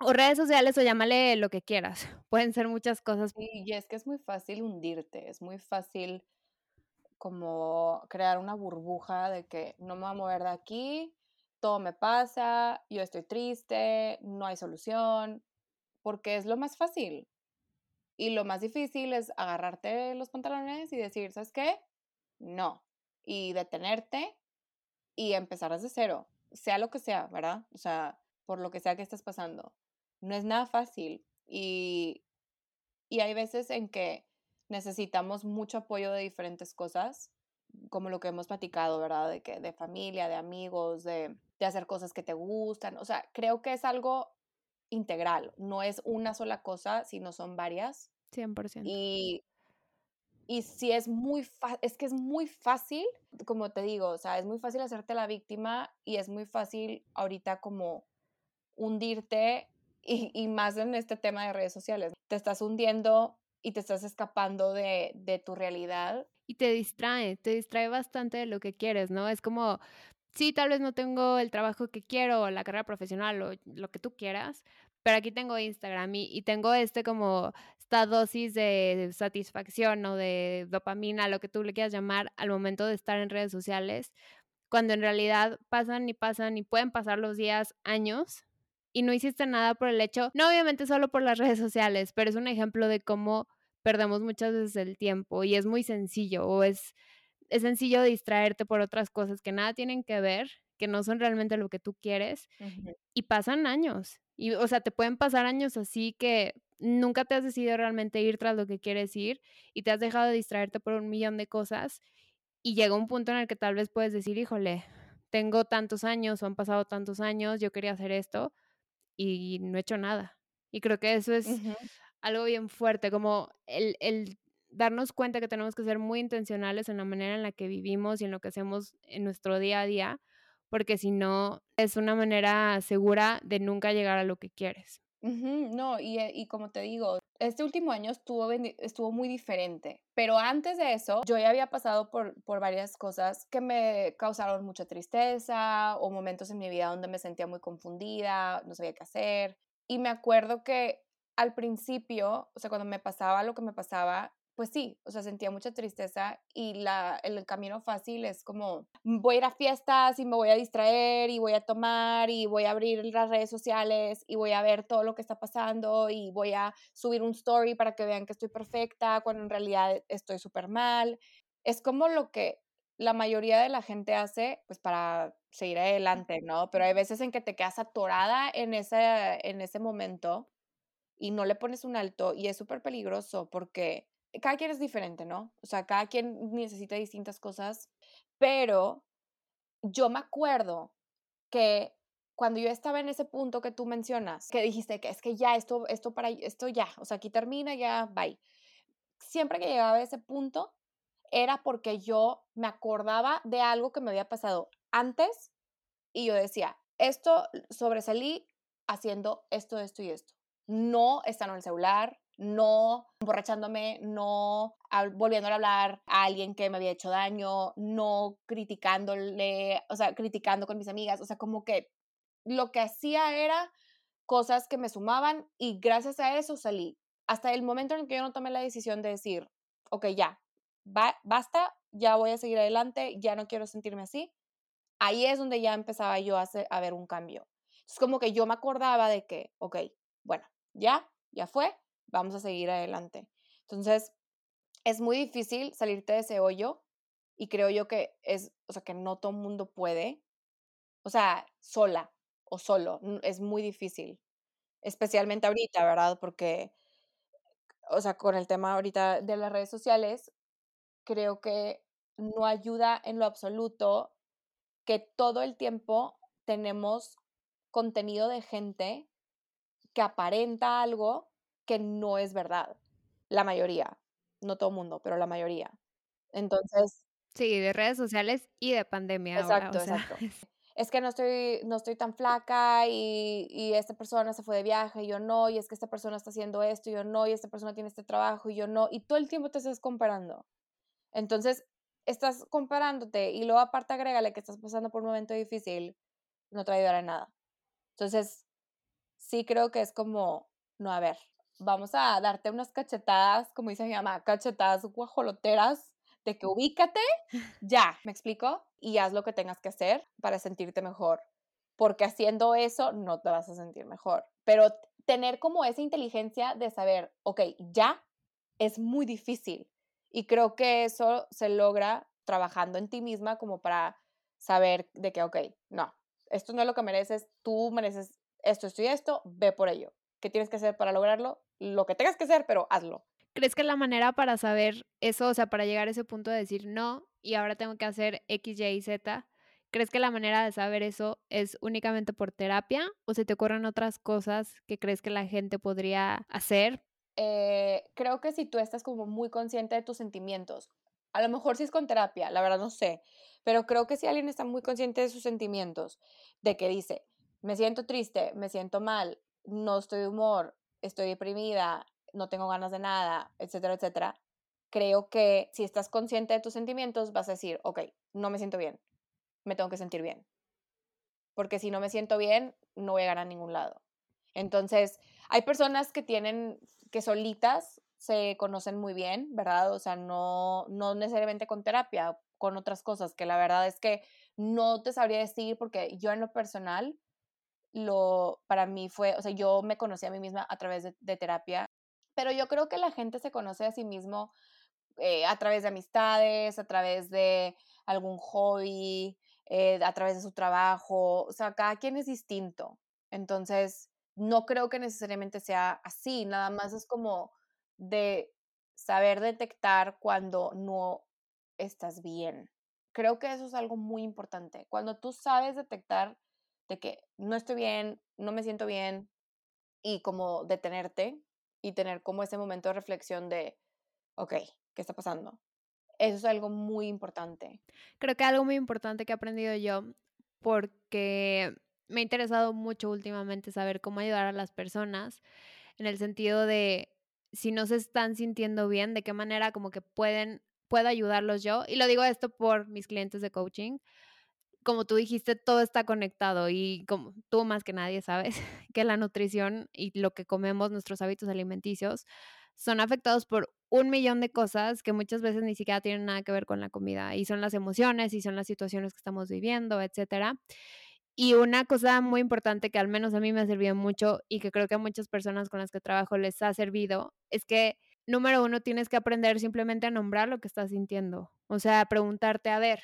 O redes sociales o llámale lo que quieras. Pueden ser muchas cosas. y es que es muy fácil hundirte, es muy fácil como crear una burbuja de que no me voy a mover de aquí, todo me pasa, yo estoy triste, no hay solución, porque es lo más fácil. Y lo más difícil es agarrarte los pantalones y decir, ¿sabes qué? No. Y detenerte y empezar desde cero, sea lo que sea, ¿verdad? O sea, por lo que sea que estés pasando. No es nada fácil. Y, y hay veces en que necesitamos mucho apoyo de diferentes cosas, como lo que hemos platicado, ¿verdad? De, que, de familia, de amigos, de, de hacer cosas que te gustan. O sea, creo que es algo integral, no es una sola cosa, sino son varias. 100%. Y, y si es muy es que es muy fácil, como te digo, o sea, es muy fácil hacerte la víctima y es muy fácil ahorita como hundirte y, más en este tema de redes sociales. Te estás hundiendo y te estás escapando de, de tu realidad. Y te distrae, te distrae bastante de lo que quieres, ¿no? Es como, sí, tal vez no tengo el trabajo que quiero, o la carrera profesional, o lo que tú quieras, pero aquí tengo Instagram y, y, tengo este como esta dosis de satisfacción o de dopamina, lo que tú le quieras llamar, al momento de estar en redes sociales, cuando en realidad pasan y pasan y pueden pasar los días, años, y no hiciste nada por el hecho, no obviamente solo por las redes sociales, pero es un ejemplo de cómo perdemos muchas veces el tiempo y es muy sencillo o es, es sencillo distraerte por otras cosas que nada tienen que ver, que no son realmente lo que tú quieres uh -huh. y pasan años. Y, o sea, te pueden pasar años así que nunca te has decidido realmente ir tras lo que quieres ir y te has dejado de distraerte por un millón de cosas y llega un punto en el que tal vez puedes decir, híjole, tengo tantos años o han pasado tantos años, yo quería hacer esto, y no he hecho nada. Y creo que eso es uh -huh. algo bien fuerte, como el, el, darnos cuenta que tenemos que ser muy intencionales en la manera en la que vivimos y en lo que hacemos en nuestro día a día, porque si no, es una manera segura de nunca llegar a lo que quieres. Uh -huh. No, y, y, como te digo, este último año estuvo, muy diferente, pero antes de eso yo ya había pasado por, por varias cosas que me causaron mucha tristeza o momentos en mi vida donde me sentía muy confundida, no sabía qué hacer. Y me acuerdo que al principio, o sea, cuando me pasaba lo que me pasaba, pues sí, o sea, sentía mucha tristeza y la, el camino fácil es como, voy a ir a fiestas y me voy a distraer y voy a tomar y voy a abrir las redes sociales y voy a ver todo lo que está pasando y voy a subir un story para que vean que estoy perfecta cuando en realidad estoy súper mal. Es como lo que la mayoría de la gente hace, pues para seguir adelante, ¿no? Pero hay veces en que te quedas atorada en ese, en ese momento y no le pones un alto y es súper peligroso porque cada quien es diferente, ¿no? O sea, cada quien necesita distintas cosas, pero yo me acuerdo que cuando yo estaba en ese punto que tú mencionas, que dijiste que es que ya esto, esto para esto ya, o sea, aquí termina, ya, bye. Siempre que llegaba a ese punto era porque yo me acordaba de algo que me había pasado antes y yo decía, esto sobresalí haciendo esto, esto y esto. No estando en el celular, no emborrachándome, no volviendo a hablar a alguien que me había hecho daño, no criticándole, o sea, criticando con mis amigas, o sea, como que lo que hacía era cosas que me sumaban y gracias a eso salí. Hasta el momento en que yo no tomé la decisión de decir, ok, ya, ba basta, ya voy a seguir adelante, ya no quiero sentirme así, ahí es donde ya empezaba yo a, hacer, a ver un cambio. Es como que yo me acordaba de que, ok, bueno, ya, ya fue, vamos a seguir adelante. Entonces, es muy difícil salirte de ese hoyo y creo yo que es, o sea, que no todo mundo puede, o sea, sola o solo, es muy difícil, especialmente ahorita, ¿verdad? Porque, o sea, con el tema ahorita de las redes sociales, creo que no ayuda en lo absoluto que todo el tiempo tenemos contenido de gente que aparenta algo que no es verdad. La mayoría, no todo el mundo, pero la mayoría. Entonces. Sí, de redes sociales y de pandemia. Exacto, ahora, o sea, exacto. Es que no estoy, no estoy tan flaca y, y, esta persona se fue de viaje y yo no, y es que esta persona está haciendo esto y yo no, y esta persona tiene este trabajo y yo no, y todo el tiempo te estás comparando. Entonces, estás comparándote y luego aparte agrégale que estás pasando por un momento difícil, no te va a ayudar nada. Entonces, sí creo que es como, no, a ver, vamos a darte unas cachetadas, como dice mi mamá, cachetadas guajoloteras, de que ubícate, ya, ¿me explico? Y haz lo que tengas que hacer para sentirte mejor, porque haciendo eso no te vas a sentir mejor. Pero tener como esa inteligencia de saber, ok, ya es muy difícil. Y creo que eso se logra trabajando en ti misma como para saber de que, ok, no, esto no es lo que mereces, tú mereces esto, esto y esto, ve por ello. ¿Qué tienes que hacer para lograrlo? Lo que tengas que hacer, pero hazlo. ¿Crees que la manera para saber eso, o sea, para llegar a ese punto de decir no y ahora tengo que hacer X, Y y Z, ¿crees que la manera de saber eso es únicamente por terapia o se te ocurren otras cosas que crees que la gente podría hacer? Eh, creo que si tú estás como muy consciente de tus sentimientos, a lo mejor si es con terapia, la verdad no sé, pero creo que si alguien está muy consciente de sus sentimientos, de que dice, me siento triste, me siento mal, no estoy de humor, estoy deprimida, no tengo ganas de nada, etcétera, etcétera, creo que si estás consciente de tus sentimientos, vas a decir, ok, no me siento bien, me tengo que sentir bien. Porque si no me siento bien, no voy a ganar a ningún lado. Entonces, hay personas que tienen, que solitas se conocen muy bien, ¿verdad? O sea, no, no necesariamente con terapia, con otras cosas, que la verdad es que no te sabría decir porque yo en lo personal, lo, para mí fue, o sea, yo me conocí a mí misma a través de, terapia, pero yo creo que la gente se conoce a sí mismo eh, a través de amistades, a través de algún hobby, eh, a través de su trabajo, o sea, cada quien es distinto. Entonces, no creo que necesariamente sea así, nada más es como de saber detectar cuando no estás bien. Creo que eso es algo muy importante. Cuando tú sabes detectar de que no estoy bien, no me siento bien, y como detenerte y tener como ese momento de reflexión de, ok, ¿qué está pasando? Eso es algo muy importante. Creo que algo muy importante que he aprendido yo, porque me ha interesado mucho últimamente saber cómo ayudar a las personas, en el sentido de si no se están sintiendo bien, de qué manera como que pueden, puedo ayudarlos yo. Y lo digo esto por mis clientes de coaching. Como tú dijiste, todo está conectado y como tú más que nadie sabes que la nutrición y lo que comemos, nuestros hábitos alimenticios, son afectados por un millón de cosas que muchas veces ni siquiera tienen nada que ver con la comida y son las emociones y son las situaciones que estamos viviendo, etcétera. Y una cosa muy importante que al menos a mí me ha servido mucho y que creo que a muchas personas con las que trabajo les ha servido es que, número uno, tienes que aprender simplemente a nombrar lo que estás sintiendo. O sea, preguntarte, a ver,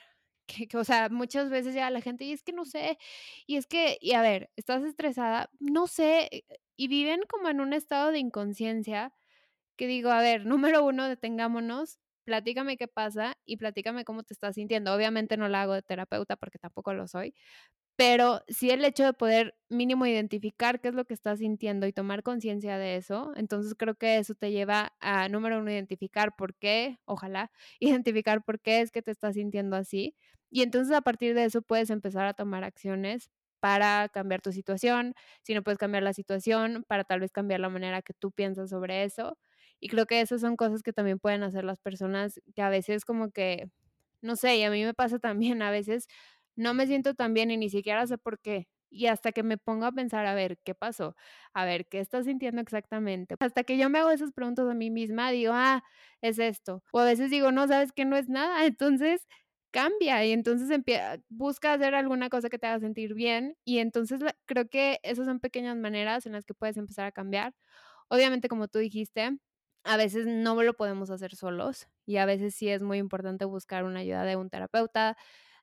que, o sea, muchas veces ya la gente, y es que no sé, y es que, y a ver, estás estresada, no sé, eh, y viven como en un estado de inconsciencia que digo, a ver, número uno, detengámonos, platícame qué pasa y platícame cómo te estás sintiendo. Obviamente no la hago de terapeuta porque tampoco lo soy, pero sí el hecho de poder mínimo identificar qué es lo que estás sintiendo y tomar conciencia de eso, entonces creo que eso te lleva a, número uno, identificar por qué, ojalá, identificar por qué es que te estás sintiendo así. Y entonces a partir de eso puedes empezar a tomar acciones para cambiar tu situación, si no puedes cambiar la situación, para tal vez cambiar la manera que tú piensas sobre eso. Y creo que esas son cosas que también pueden hacer las personas que a veces como que, no sé, y a mí me pasa también a veces no me siento tan bien y ni siquiera sé por qué. Y hasta que me pongo a pensar, a ver, ¿qué pasó? A ver, ¿qué estás sintiendo exactamente? Hasta que yo me hago esas preguntas a mí misma, digo, ah, es esto. O a veces digo, no, sabes que no es nada. Entonces cambia y entonces empieza, busca hacer alguna cosa que te haga sentir bien. Y entonces creo que esas son pequeñas maneras en las que puedes empezar a cambiar. Obviamente, como tú dijiste, a veces no lo podemos hacer solos y a veces sí es muy importante buscar una ayuda de un terapeuta,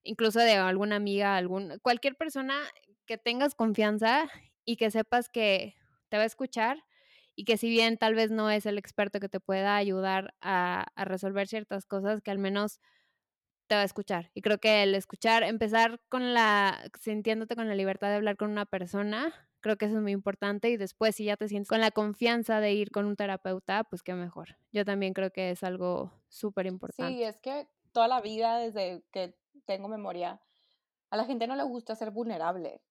incluso de alguna amiga, algún, cualquier persona que tengas confianza y que sepas que te va a escuchar y que si bien tal vez no es el experto que te pueda ayudar a, a resolver ciertas cosas, que al menos te va a escuchar. Y creo que el escuchar, empezar con la, sintiéndote con la libertad de hablar con una persona, creo que eso es muy importante. Y después, si ya te sientes con la confianza de ir con un terapeuta, pues qué mejor. Yo también creo que es algo súper importante. Sí, es que toda la vida, desde que tengo memoria, a la gente no le gusta ser vulnerable.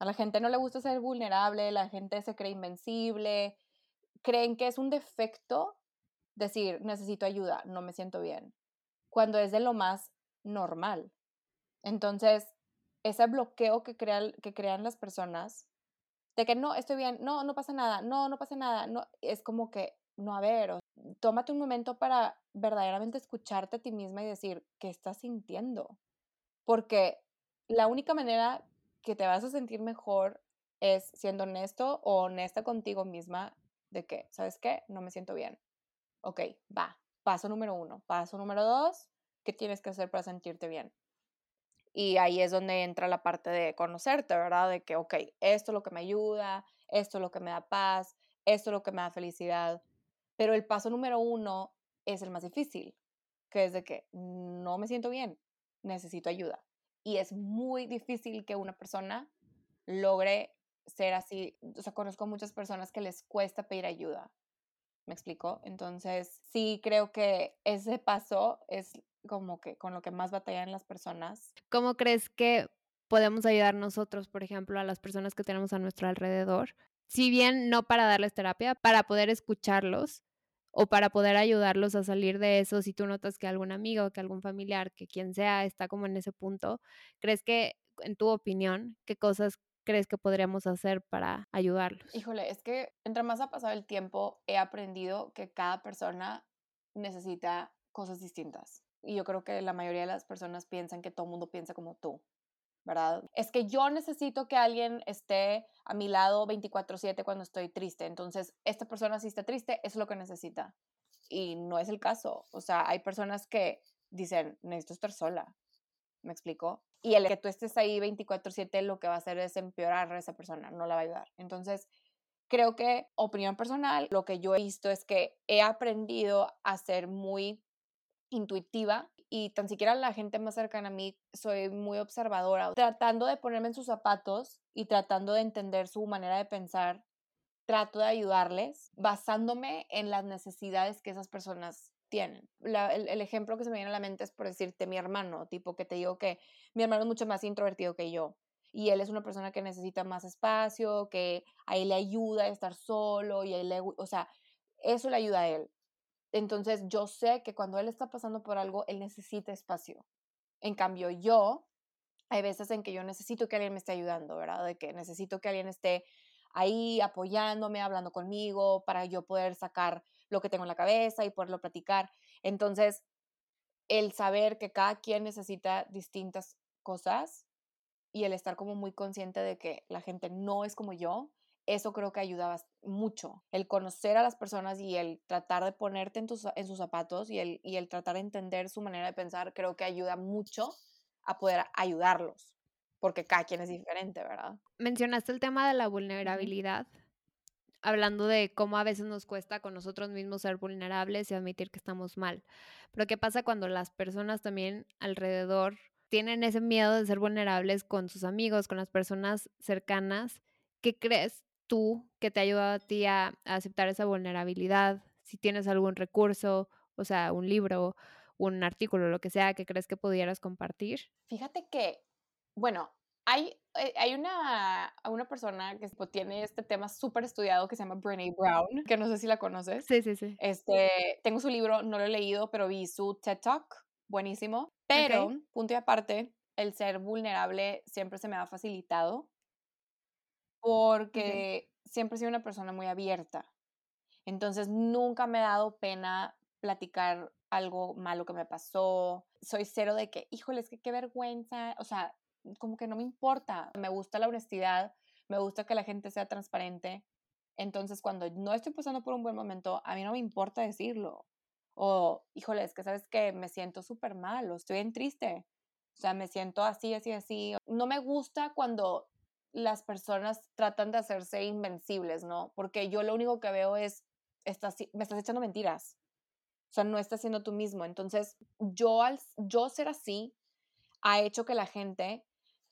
A la gente no le gusta ser vulnerable, la gente se cree invencible, creen que es un defecto decir, necesito ayuda, no me siento bien. cuando es de lo más normal. Entonces, ese bloqueo que crean, que crean las personas de que no, estoy bien, no, no pasa nada, no, no pasa nada, no, es como que, no, a ver, tómate un momento para verdaderamente escucharte a ti misma y decir, ¿qué estás sintiendo? Porque la única manera que te vas a sentir mejor es siendo honesto o honesta contigo misma de que, ¿sabes qué? No me siento bien. Ok, va. Paso número uno. Paso número dos, ¿qué tienes que hacer para sentirte bien? Y ahí es donde entra la parte de conocerte, ¿verdad? De que, ok, esto es lo que me ayuda, esto es lo que me da paz, esto es lo que me da felicidad. Pero el paso número uno es el más difícil, que es de que no me siento bien, necesito ayuda. Y es muy difícil que una persona logre ser así. O sea, conozco muchas personas que les cuesta pedir ayuda. ¿Me explico? Entonces, sí creo que ese paso es como que con lo que más batallan las personas. ¿Cómo crees que podemos ayudar nosotros, por ejemplo, a las personas que tenemos a nuestro alrededor? Si bien no para darles terapia, para poder escucharlos o para poder ayudarlos a salir de eso, si tú notas que algún amigo, que algún familiar, que quien sea está como en ese punto, ¿crees que, en tu opinión, qué cosas crees que podríamos hacer para ayudarlos? Híjole, es que entre más ha pasado el tiempo, he aprendido que cada persona necesita cosas distintas. Y yo creo que la mayoría de las personas piensan que todo el mundo piensa como tú, ¿verdad? Es que yo necesito que alguien esté a mi lado 24/7 cuando estoy triste. Entonces, esta persona si está triste, es lo que necesita. Y no es el caso. O sea, hay personas que dicen, necesito estar sola. ¿Me explico? Y el que tú estés ahí 24/7 lo que va a hacer es empeorar a esa persona, no la va a ayudar. Entonces, creo que, opinión personal, lo que yo he visto es que he aprendido a ser muy intuitiva y tan siquiera la gente más cercana a mí soy muy observadora, tratando de ponerme en sus zapatos y tratando de entender su manera de pensar, trato de ayudarles basándome en las necesidades que esas personas tienen. el, ejemplo que se me viene a la mente es por decirte mi hermano, tipo que te digo que mi hermano es mucho más introvertido que yo y él es una persona que necesita más espacio, que a le ayuda a estar solo y a le, o sea, eso le ayuda a él. Entonces yo sé que cuando él está pasando por algo, él necesita espacio. En cambio, yo, hay veces en que yo necesito que alguien me esté ayudando, ¿verdad? De que necesito que alguien esté ahí apoyándome, hablando conmigo, para yo poder sacar lo que tengo en la cabeza y poderlo platicar. Entonces, el saber que cada quien necesita distintas cosas y el estar como muy consciente de que la gente no es como yo, eso creo que ayudaba mucho. El conocer a las personas y el tratar de ponerte en, tus, en sus zapatos y el, y el tratar de entender su manera de pensar, creo que ayuda mucho a poder ayudarlos, porque cada quien es diferente, ¿verdad? Mencionaste el tema de la vulnerabilidad, hablando de cómo a veces nos cuesta con nosotros mismos ser vulnerables y admitir que estamos mal. Pero ¿qué pasa cuando las personas también alrededor tienen ese miedo de ser vulnerables con sus amigos, con las personas cercanas? ¿Qué crees tú que te ha ayudado a ti a, aceptar esa vulnerabilidad, si tienes algún recurso, o sea, un libro, un artículo, lo que sea que crees que pudieras compartir. Fíjate que, bueno, hay, eh, hay una, una persona que tiene este tema súper estudiado que se llama Brené Brown, que no sé si la conoces. Sí, sí, sí. Este, tengo su libro, no lo he leído, pero vi su TED Talk, buenísimo. Pero, punto y aparte, el ser vulnerable siempre se me ha facilitado porque siempre he sido una persona muy abierta. Entonces nunca me ha dado pena platicar algo malo que me pasó. Soy cero de que, híjoles, que qué vergüenza. O sea, como que no me importa. Me gusta la honestidad, me gusta que la gente sea transparente. Entonces, cuando no estoy pasando por un buen momento, a mí no me importa decirlo. O, híjole, es que sabes que me siento súper mal o estoy en triste. O sea, me siento así, así, así. No me gusta cuando las personas tratan de hacerse invencibles, ¿no? Porque yo lo único que veo es, estás, me estás echando mentiras. O sea, no estás siendo tú mismo. Entonces, yo al yo ser así ha hecho que la gente,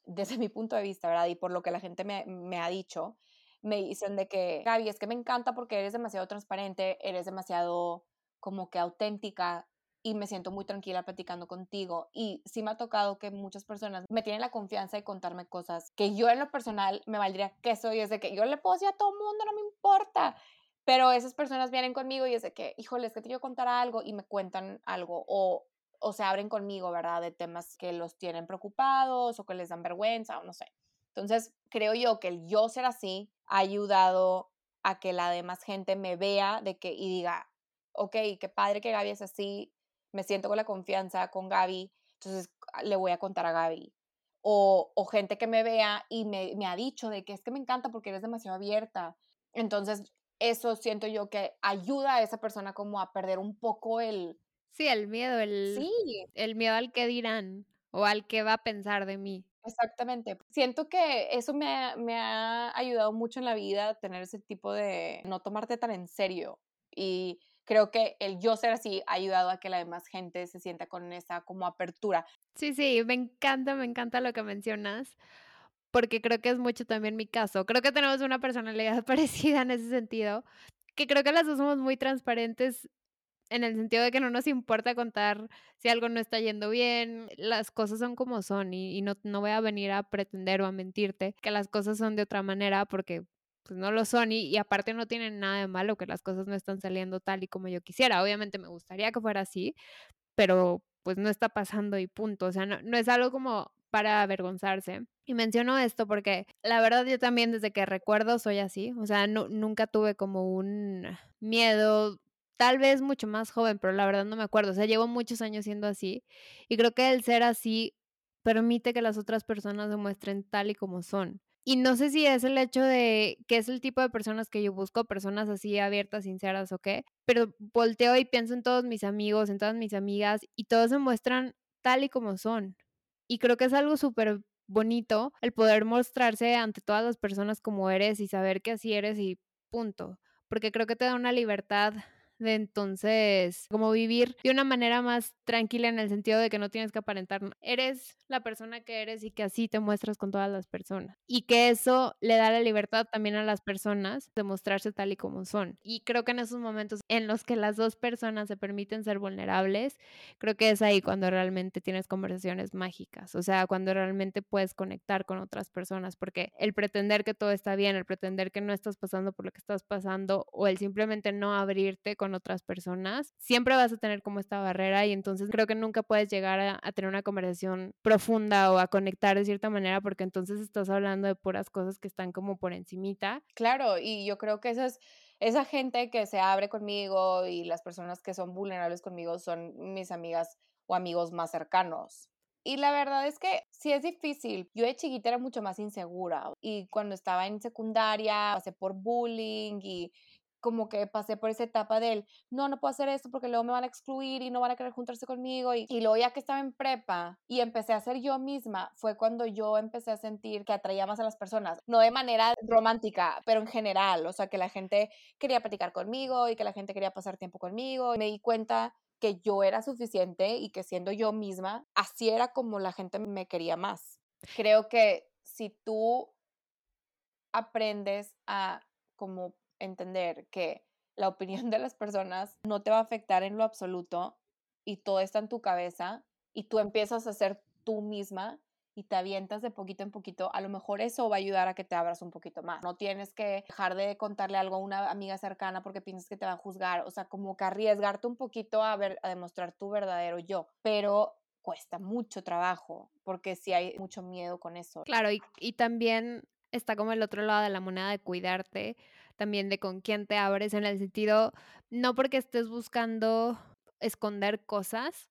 desde mi punto de vista, ¿verdad? Y por lo que la gente me, me ha dicho, me dicen de que, Gaby, es que me encanta porque eres demasiado transparente, eres demasiado como que auténtica, y me siento muy tranquila platicando contigo. Y sí me ha tocado que muchas personas me tienen la confianza de contarme cosas que yo en lo personal me valdría que soy, es de que yo le puedo decir a todo el mundo, no me importa. Pero esas personas vienen conmigo y es de que, híjole, es que te quiero contar algo y me cuentan algo. O o se abren conmigo, ¿verdad? De temas que los tienen preocupados o que les dan vergüenza o no sé. Entonces, creo yo que el yo ser así ha ayudado a que la demás gente me vea de que y diga, ok, qué padre que Gaby es así, me siento con la confianza con Gaby, entonces le voy a contar a Gaby. O, o gente que me vea y me, me ha dicho de que es que me encanta porque eres demasiado abierta. Entonces, eso siento yo que ayuda a esa persona como a perder un poco el... Sí, el miedo, el, Sí, el miedo al que dirán o al que va a pensar de mí. exactamente. Siento que eso me ha, me ha ayudado mucho en la vida, tener ese tipo de no tomarte tan en serio. Y creo que el yo ser así ha ayudado a que la demás gente se sienta con esa como apertura. Sí, sí, me encanta, me encanta lo que mencionas, porque creo que es mucho también mi caso. Creo que tenemos una personalidad parecida en ese sentido, que creo que las dos somos muy transparentes en el sentido de que no nos importa contar si algo no está yendo bien, las cosas son como son y, y no, no voy a venir a pretender o a mentirte que las cosas son de otra manera porque pues no lo son y, y aparte no tienen nada de malo que las cosas no están saliendo tal y como yo quisiera. Obviamente me gustaría que fuera así, pero pues no está pasando y punto. O sea, no, no es algo como para avergonzarse. Y menciono esto porque la verdad yo también desde que recuerdo soy así. O sea, no, nunca tuve como un miedo, tal vez mucho más joven, pero la verdad no me acuerdo. O sea, llevo muchos años siendo así. Y creo que el ser así permite que las otras personas se muestren tal y como son. Y no sé si es el hecho de que es el tipo de personas que yo busco, personas así abiertas, sinceras o qué, pero volteo y pienso en todos mis amigos, en todas mis amigas y todos se muestran tal y como son. Y creo que es algo súper bonito el poder mostrarse ante todas las personas como eres y saber que así eres y punto. Porque creo que te da una libertad de entonces como vivir de una manera más tranquila en el sentido de que no tienes que aparentar, eres la persona que eres y que así te muestras con todas las personas y que eso le da la libertad también a las personas de mostrarse tal y como son. Y creo que en esos momentos en los que las dos personas se permiten ser vulnerables, creo que es ahí cuando realmente tienes conversaciones mágicas, o sea, cuando realmente puedes conectar con otras personas, porque el pretender que todo está bien, el pretender que no estás pasando por lo que estás pasando o el simplemente no abrirte con otras personas, siempre vas a tener como esta barrera y entonces creo que nunca puedes llegar a, a tener una conversación profunda o a conectar de cierta manera porque entonces estás hablando de puras cosas que están como por encimita. Claro, y yo creo que esa es esa gente que se abre conmigo y las personas que son vulnerables conmigo son mis amigas o amigos más cercanos. Y la verdad es que sí es difícil. Yo de chiquita era mucho más insegura y cuando estaba en secundaria pasé por bullying y como que pasé por esa etapa del, no, no puedo hacer esto porque luego me van a excluir y no van a querer juntarse conmigo. Y, y luego ya que estaba en prepa y empecé a ser yo misma, fue cuando yo empecé a sentir que atraía más a las personas, no de manera romántica, pero en general, o sea, que la gente quería platicar conmigo y que la gente quería pasar tiempo conmigo. Y me di cuenta que yo era suficiente y que siendo yo misma, así era como la gente me quería más. Creo que si tú aprendes a como entender que la opinión de las personas no te va a afectar en lo absoluto y todo está en tu cabeza y tú empiezas a ser tú misma y te avientas de poquito en poquito, a lo mejor eso va a ayudar a que te abras un poquito más. No tienes que dejar de contarle algo a una amiga cercana porque piensas que te va a juzgar, o sea, como que arriesgarte un poquito a, ver, a demostrar tu verdadero yo, pero cuesta mucho trabajo porque sí hay mucho miedo con eso. Claro, y, y también está como el otro lado de la moneda de cuidarte, también de con quién te abres, en el sentido, no porque estés buscando esconder cosas,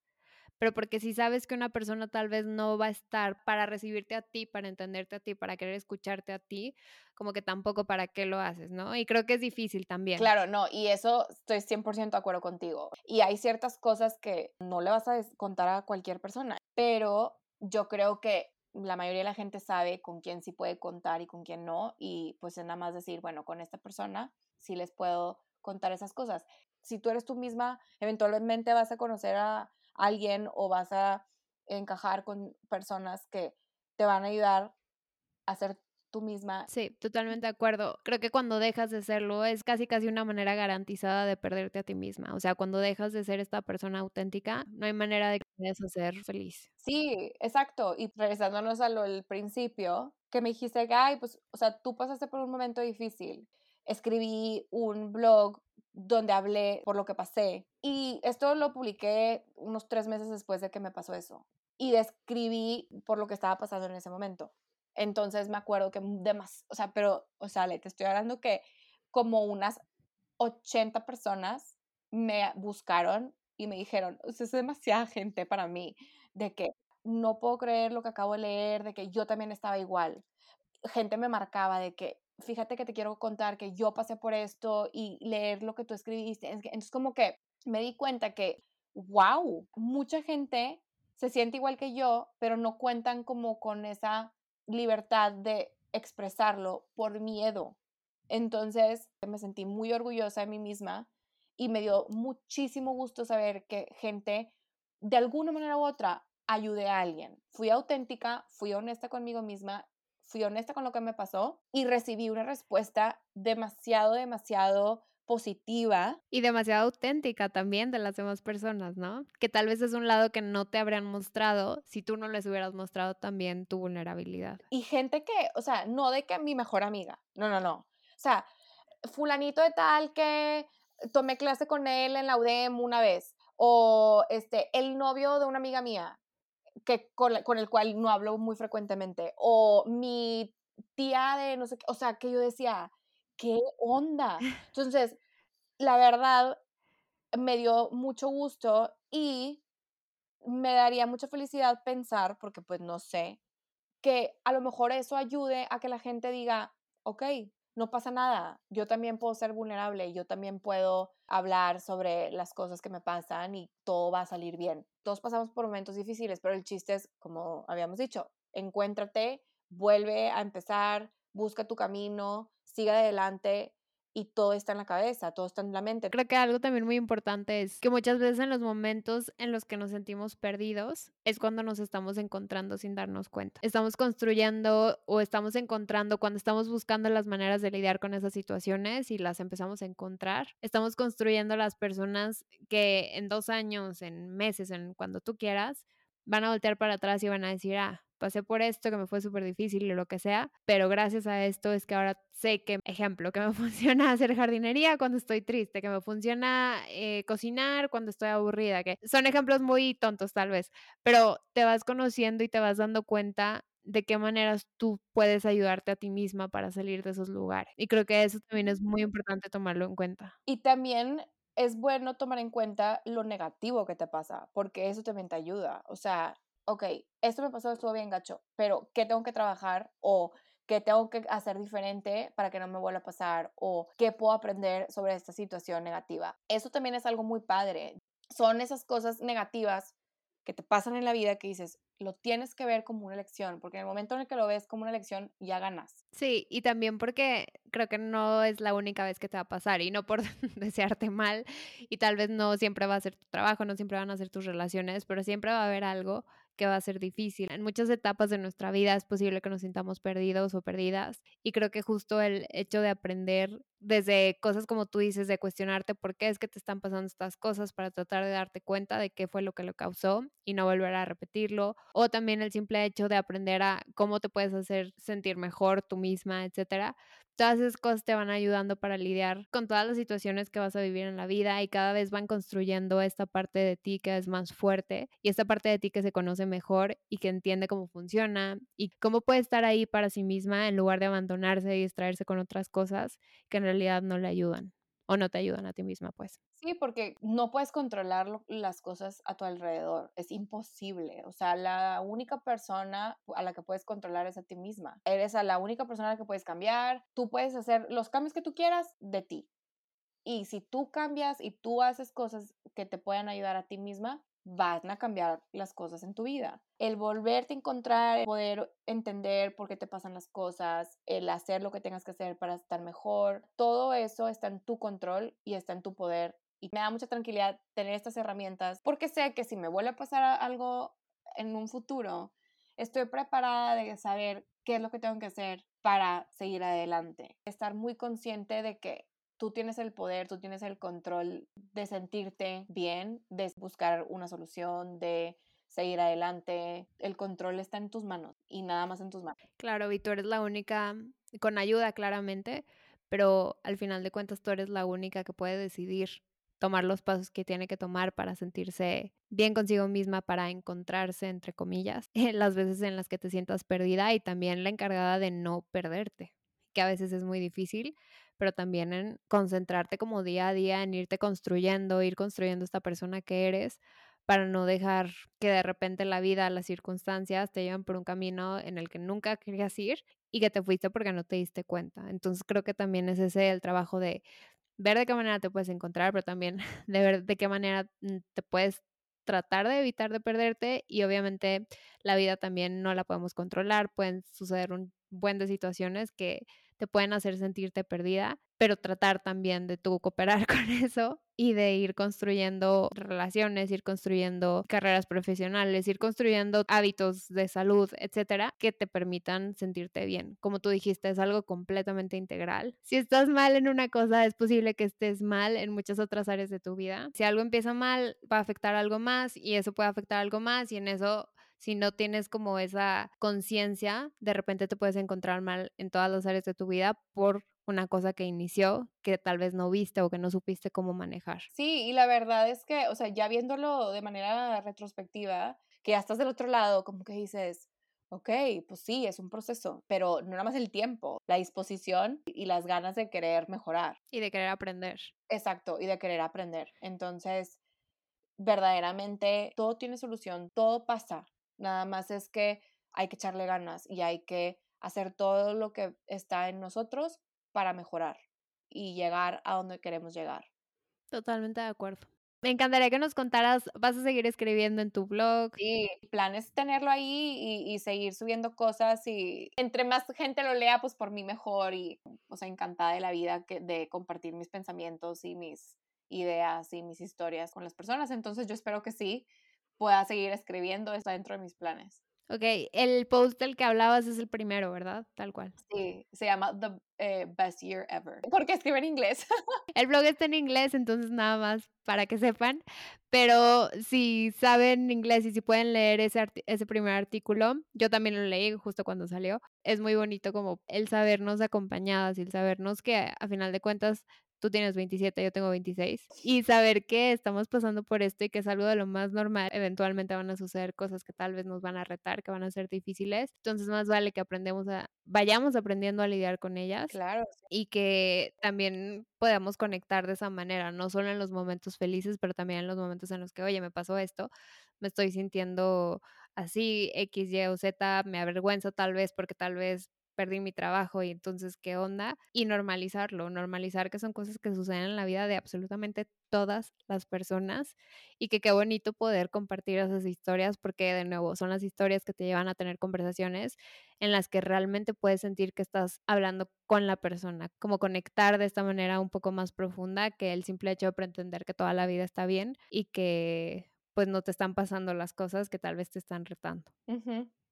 pero porque si sabes que una persona tal vez no va a estar para recibirte a ti, para entenderte a ti, para querer escucharte a ti, como que tampoco para qué lo haces, ¿no? Y creo que es difícil también. Claro, no, y eso estoy 100% de acuerdo contigo. Y hay ciertas cosas que no le vas a contar a cualquier persona, pero yo creo que la mayoría de la gente sabe con quién sí puede contar y con quién no, y pues es nada más decir, bueno, con esta persona sí les puedo contar esas cosas. Si tú eres tú misma, eventualmente vas a conocer a alguien o vas a encajar con personas que te van a ayudar a ser tú misma. Sí, totalmente de acuerdo. Creo que cuando dejas de serlo es casi casi una manera garantizada de perderte a ti misma. O sea, cuando dejas de ser esta persona auténtica, no hay manera de que puedas ser feliz. Sí, exacto. Y regresándonos a lo del principio, que me dijiste ay, pues, o sea, tú pasaste por un momento difícil. Escribí un blog donde hablé por lo que pasé. Y esto lo publiqué unos tres meses después de que me pasó eso. Y describí por lo que estaba pasando en ese momento. Entonces me acuerdo que demás, o sea, pero, o sea, le te estoy hablando que como unas 80 personas me buscaron y me dijeron, o sea, es demasiada gente para mí, de que no puedo creer lo que acabo de leer, de que yo también estaba igual. Gente me marcaba de que, fíjate que te quiero contar que yo pasé por esto y leer lo que tú escribiste. Entonces como que me di cuenta que, wow, mucha gente se siente igual que yo, pero no cuentan como con esa libertad de expresarlo por miedo. Entonces me sentí muy orgullosa de mí misma y me dio muchísimo gusto saber que gente de alguna manera u otra ayude a alguien. Fui auténtica, fui honesta conmigo misma, fui honesta con lo que me pasó y recibí una respuesta demasiado, demasiado positiva. Y demasiado auténtica también de las demás personas, ¿no? Que tal vez es un lado que no te habrían mostrado si tú no les hubieras mostrado también tu vulnerabilidad. Y gente que, o sea, no de que mi mejor amiga, no, no, no. O sea, fulanito de tal que tomé clase con él en la UDEM una vez, o este, el novio de una amiga mía, que con, con el cual no hablo muy frecuentemente, o mi tía de no sé qué, o sea, que yo decía, ¿qué onda? Entonces, la verdad, me dio mucho gusto y me daría mucha felicidad pensar, porque pues no sé, que a lo mejor eso ayude a que la gente diga, ok, no pasa nada, yo también puedo ser vulnerable, yo también puedo hablar sobre las cosas que me pasan y todo va a salir bien. Todos pasamos por momentos difíciles, pero el chiste es, como habíamos dicho, encuéntrate, vuelve a empezar, busca tu camino, sigue adelante y todo está en la cabeza, todo está en la mente. Creo que algo también muy importante es que muchas veces en los momentos en los que nos sentimos perdidos es cuando nos estamos encontrando sin darnos cuenta. Estamos construyendo o estamos encontrando cuando estamos buscando las maneras de lidiar con esas situaciones y las empezamos a encontrar. Estamos construyendo las personas que en dos años, en meses, en cuando tú quieras, van a voltear para atrás y van a decir, ah, pasé por esto que me fue súper difícil o lo que sea, pero gracias a esto es que ahora sé que, ejemplo, que me funciona hacer jardinería cuando estoy triste, que me funciona eh, cocinar cuando estoy aburrida, que son ejemplos muy tontos tal vez, pero te vas conociendo y te vas dando cuenta de qué maneras tú puedes ayudarte a ti misma para salir de esos lugares. Y creo que eso también es muy importante tomarlo en cuenta. Y también es bueno tomar en cuenta lo negativo que te pasa, porque eso también te ayuda. O sea, ok, esto me pasó, estuvo bien gacho, pero ¿qué tengo que trabajar? O ¿qué tengo que hacer diferente para que no me vuelva a pasar? O ¿qué puedo aprender sobre esta situación negativa? Eso también es algo muy padre. Son esas cosas negativas que te pasan en la vida que dices, lo tienes que ver como una lección, porque en el momento en el que lo ves como una lección, ya ganas. Sí, y también porque creo que no es la única vez que te va a pasar y no por desearte mal y tal vez no siempre va a ser tu trabajo, no siempre van a ser tus relaciones, pero siempre va a haber algo que va a ser difícil. En muchas etapas de nuestra vida es posible que nos sintamos perdidos o perdidas y creo que justo el hecho de aprender desde cosas como tú dices, de cuestionarte por qué es que te están pasando estas cosas para tratar de darte cuenta de qué fue lo que lo causó y no volver a repetirlo, o también el simple hecho de aprender a cómo te puedes hacer sentir mejor tú misma, etcétera. Todas esas cosas te van ayudando para lidiar con todas las situaciones que vas a vivir en la vida y cada vez van construyendo esta parte de ti que es más fuerte y esta parte de ti que se conoce mejor y que entiende cómo funciona y cómo puede estar ahí para sí misma en lugar de abandonarse y distraerse con otras cosas que en realidad no le ayudan o no te ayudan a ti misma, pues. Sí, porque no puedes controlar las cosas a tu alrededor, es imposible. O sea, la única persona a la que puedes controlar es a ti misma. Eres a la única persona a la que puedes cambiar. Tú puedes hacer los cambios que tú quieras de ti. Y si tú cambias y tú haces cosas que te puedan ayudar a ti misma, van a cambiar las cosas en tu vida. El volverte a encontrar, el poder entender por qué te pasan las cosas, el hacer lo que tengas que hacer para estar mejor, todo eso está en tu control y está en tu poder. Y me da mucha tranquilidad tener estas herramientas porque sé que si me vuelve a pasar algo en un futuro, estoy preparada de saber qué es lo que tengo que hacer para seguir adelante. Estar muy consciente de que tú tienes el poder, tú tienes el control de sentirte bien, de buscar una solución, de seguir adelante. El control está en tus manos y nada más en tus manos. Claro, y tú eres la única, con ayuda claramente, pero al final de cuentas tú eres la única que puede decidir tomar los pasos que tiene que tomar para sentirse bien consigo misma, para encontrarse, entre comillas, las veces en las que te sientas perdida y también la encargada de no perderte, que a veces es muy difícil, pero también en concentrarte como día a día en irte construyendo, ir construyendo esta persona que eres para no dejar que de repente la vida, las circunstancias te lleven por un camino en el que nunca querías ir y que te fuiste porque no te diste cuenta. Entonces creo que también es ese el trabajo de ver de qué manera te puedes encontrar, pero también de ver de qué manera mm, te puedes tratar de evitar de perderte y obviamente la vida también no la podemos controlar, pueden suceder un buen de situaciones que te pueden hacer sentirte perdida, pero tratar también de tú cooperar con eso y de ir construyendo relaciones, ir construyendo carreras profesionales, ir construyendo hábitos de salud, etcétera, que te permitan sentirte bien. Como tú dijiste, es algo completamente integral. Si estás mal en una cosa, es posible que estés mal en muchas otras áreas de tu vida. Si algo empieza mal, va a afectar algo más y eso puede afectar algo más y en eso si no tienes como esa conciencia, de repente te puedes encontrar mal en todas las áreas de tu vida por una cosa que inició que tal vez no viste o que no supiste cómo manejar. Sí, y la verdad es que, o sea, ya viéndolo de manera retrospectiva, que ya estás del otro lado, como que dices, ok, pues sí, es un proceso, pero no nada más el tiempo, la disposición y las ganas de querer mejorar. Y de querer aprender. Exacto, y de querer aprender. Entonces, verdaderamente, todo tiene solución, todo pasa. Nada más es que hay que echarle ganas y hay que hacer todo lo que está en nosotros para mejorar y llegar a donde queremos llegar. Totalmente de acuerdo. Me encantaría que nos contaras, ¿vas a seguir escribiendo en tu blog? Sí, el plan es tenerlo ahí y, seguir subiendo cosas y entre más gente lo lea, pues por mí mejor y, o sea, encantada de la vida que, de compartir mis pensamientos y mis ideas y mis historias con las personas. Entonces yo espero que sí, pueda seguir escribiendo, está dentro de mis planes. Ok, el post del que hablabas es el primero, ¿verdad? Tal cual. Sí, se llama The eh, Best Year Ever. Porque escribe en inglés. el blog está en inglés, entonces nada más para que sepan. Pero si saben inglés y si pueden leer ese, ese primer artículo, yo también lo leí justo cuando salió. Es muy bonito como el sabernos acompañadas y el sabernos que a final de cuentas tú tienes 27, yo tengo 26, y saber que estamos pasando por esto y que es algo de lo más normal, eventualmente van a suceder cosas que tal vez nos van a retar, que van a ser difíciles, entonces más vale que aprendemos a, vayamos aprendiendo a lidiar con ellas. Claro. Y que también podamos conectar de esa manera, no solo en los momentos felices, pero también en los momentos en los que, oye, me pasó esto, me estoy sintiendo así, X, Y o Z, me avergüenza tal vez porque tal vez perdí mi trabajo y entonces qué onda y normalizarlo, normalizar que son cosas que suceden en la vida de absolutamente todas las personas y que qué bonito poder compartir esas historias porque de nuevo son las historias que te llevan a tener conversaciones en las que realmente puedes sentir que estás hablando con la persona, como conectar de esta manera un poco más profunda que el simple hecho de pretender que toda la vida está bien y que pues no te están pasando las cosas que tal vez te están retando.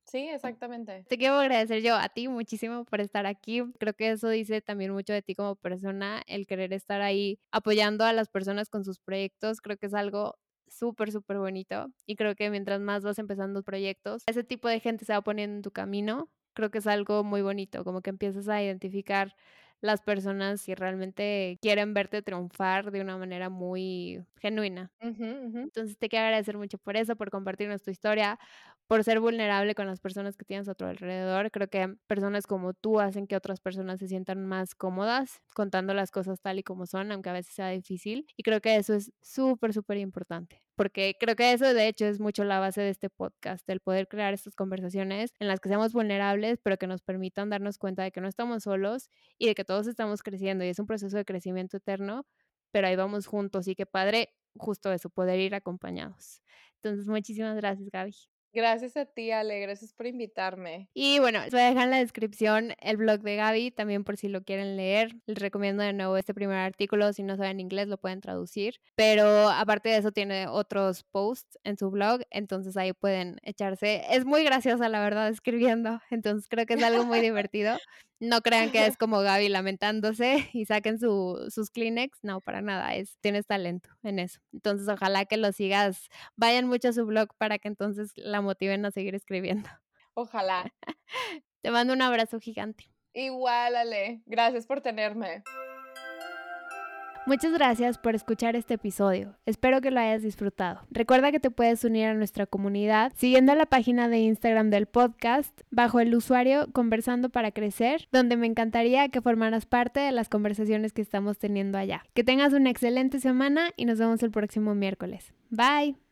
Sí, exactamente. Te quiero agradecer yo a ti muchísimo por estar aquí. Creo que eso dice también mucho de ti como persona, el querer estar ahí apoyando a las personas con sus proyectos. Creo que es algo súper, súper bonito. Y creo que mientras más vas empezando proyectos, ese tipo de gente se va poniendo en tu camino. Creo que es algo muy bonito, como que empiezas a identificar las personas que realmente quieren verte triunfar de una manera muy genuina. Entonces te quiero agradecer mucho por eso, por compartirnos tu historia, por ser vulnerable con las personas que tienes a tu alrededor. Creo que personas como tú hacen que otras personas se sientan más cómodas contando las cosas tal y como son, aunque a veces sea difícil. Y creo que eso es súper, súper importante porque creo que eso de hecho es mucho la base de este podcast, el poder crear estas conversaciones en las que seamos vulnerables, pero que nos permitan darnos cuenta de que no estamos solos y de que todos estamos creciendo y es un proceso de crecimiento eterno, pero ahí vamos juntos y qué padre justo eso, poder ir acompañados. Entonces, muchísimas gracias, Gaby. Gracias a ti, Ale, gracias por invitarme. Y bueno, les voy a dejar en la descripción el blog de Gaby, también por si lo quieren leer. Les recomiendo de nuevo este primer artículo, si no saben inglés lo pueden traducir, pero aparte de eso tiene otros posts en su blog, entonces ahí pueden echarse. Es muy graciosa, la verdad, escribiendo, entonces creo que es algo muy divertido. No crean que es como Gaby lamentándose y saquen su, sus Kleenex. No, para nada. Es, tienes talento en eso. Entonces, ojalá que lo sigas. Vayan mucho a su blog para que entonces la motiven a seguir escribiendo. Ojalá. Te mando un abrazo gigante. Igual, Ale. Gracias por tenerme. Muchas gracias por escuchar este episodio. Espero que lo hayas disfrutado. Recuerda que te puedes unir a nuestra comunidad siguiendo la página de Instagram del podcast bajo el usuario Conversando para Crecer, donde me encantaría que formaras parte de las conversaciones que estamos teniendo allá. Que tengas una excelente semana y nos vemos el próximo miércoles. Bye.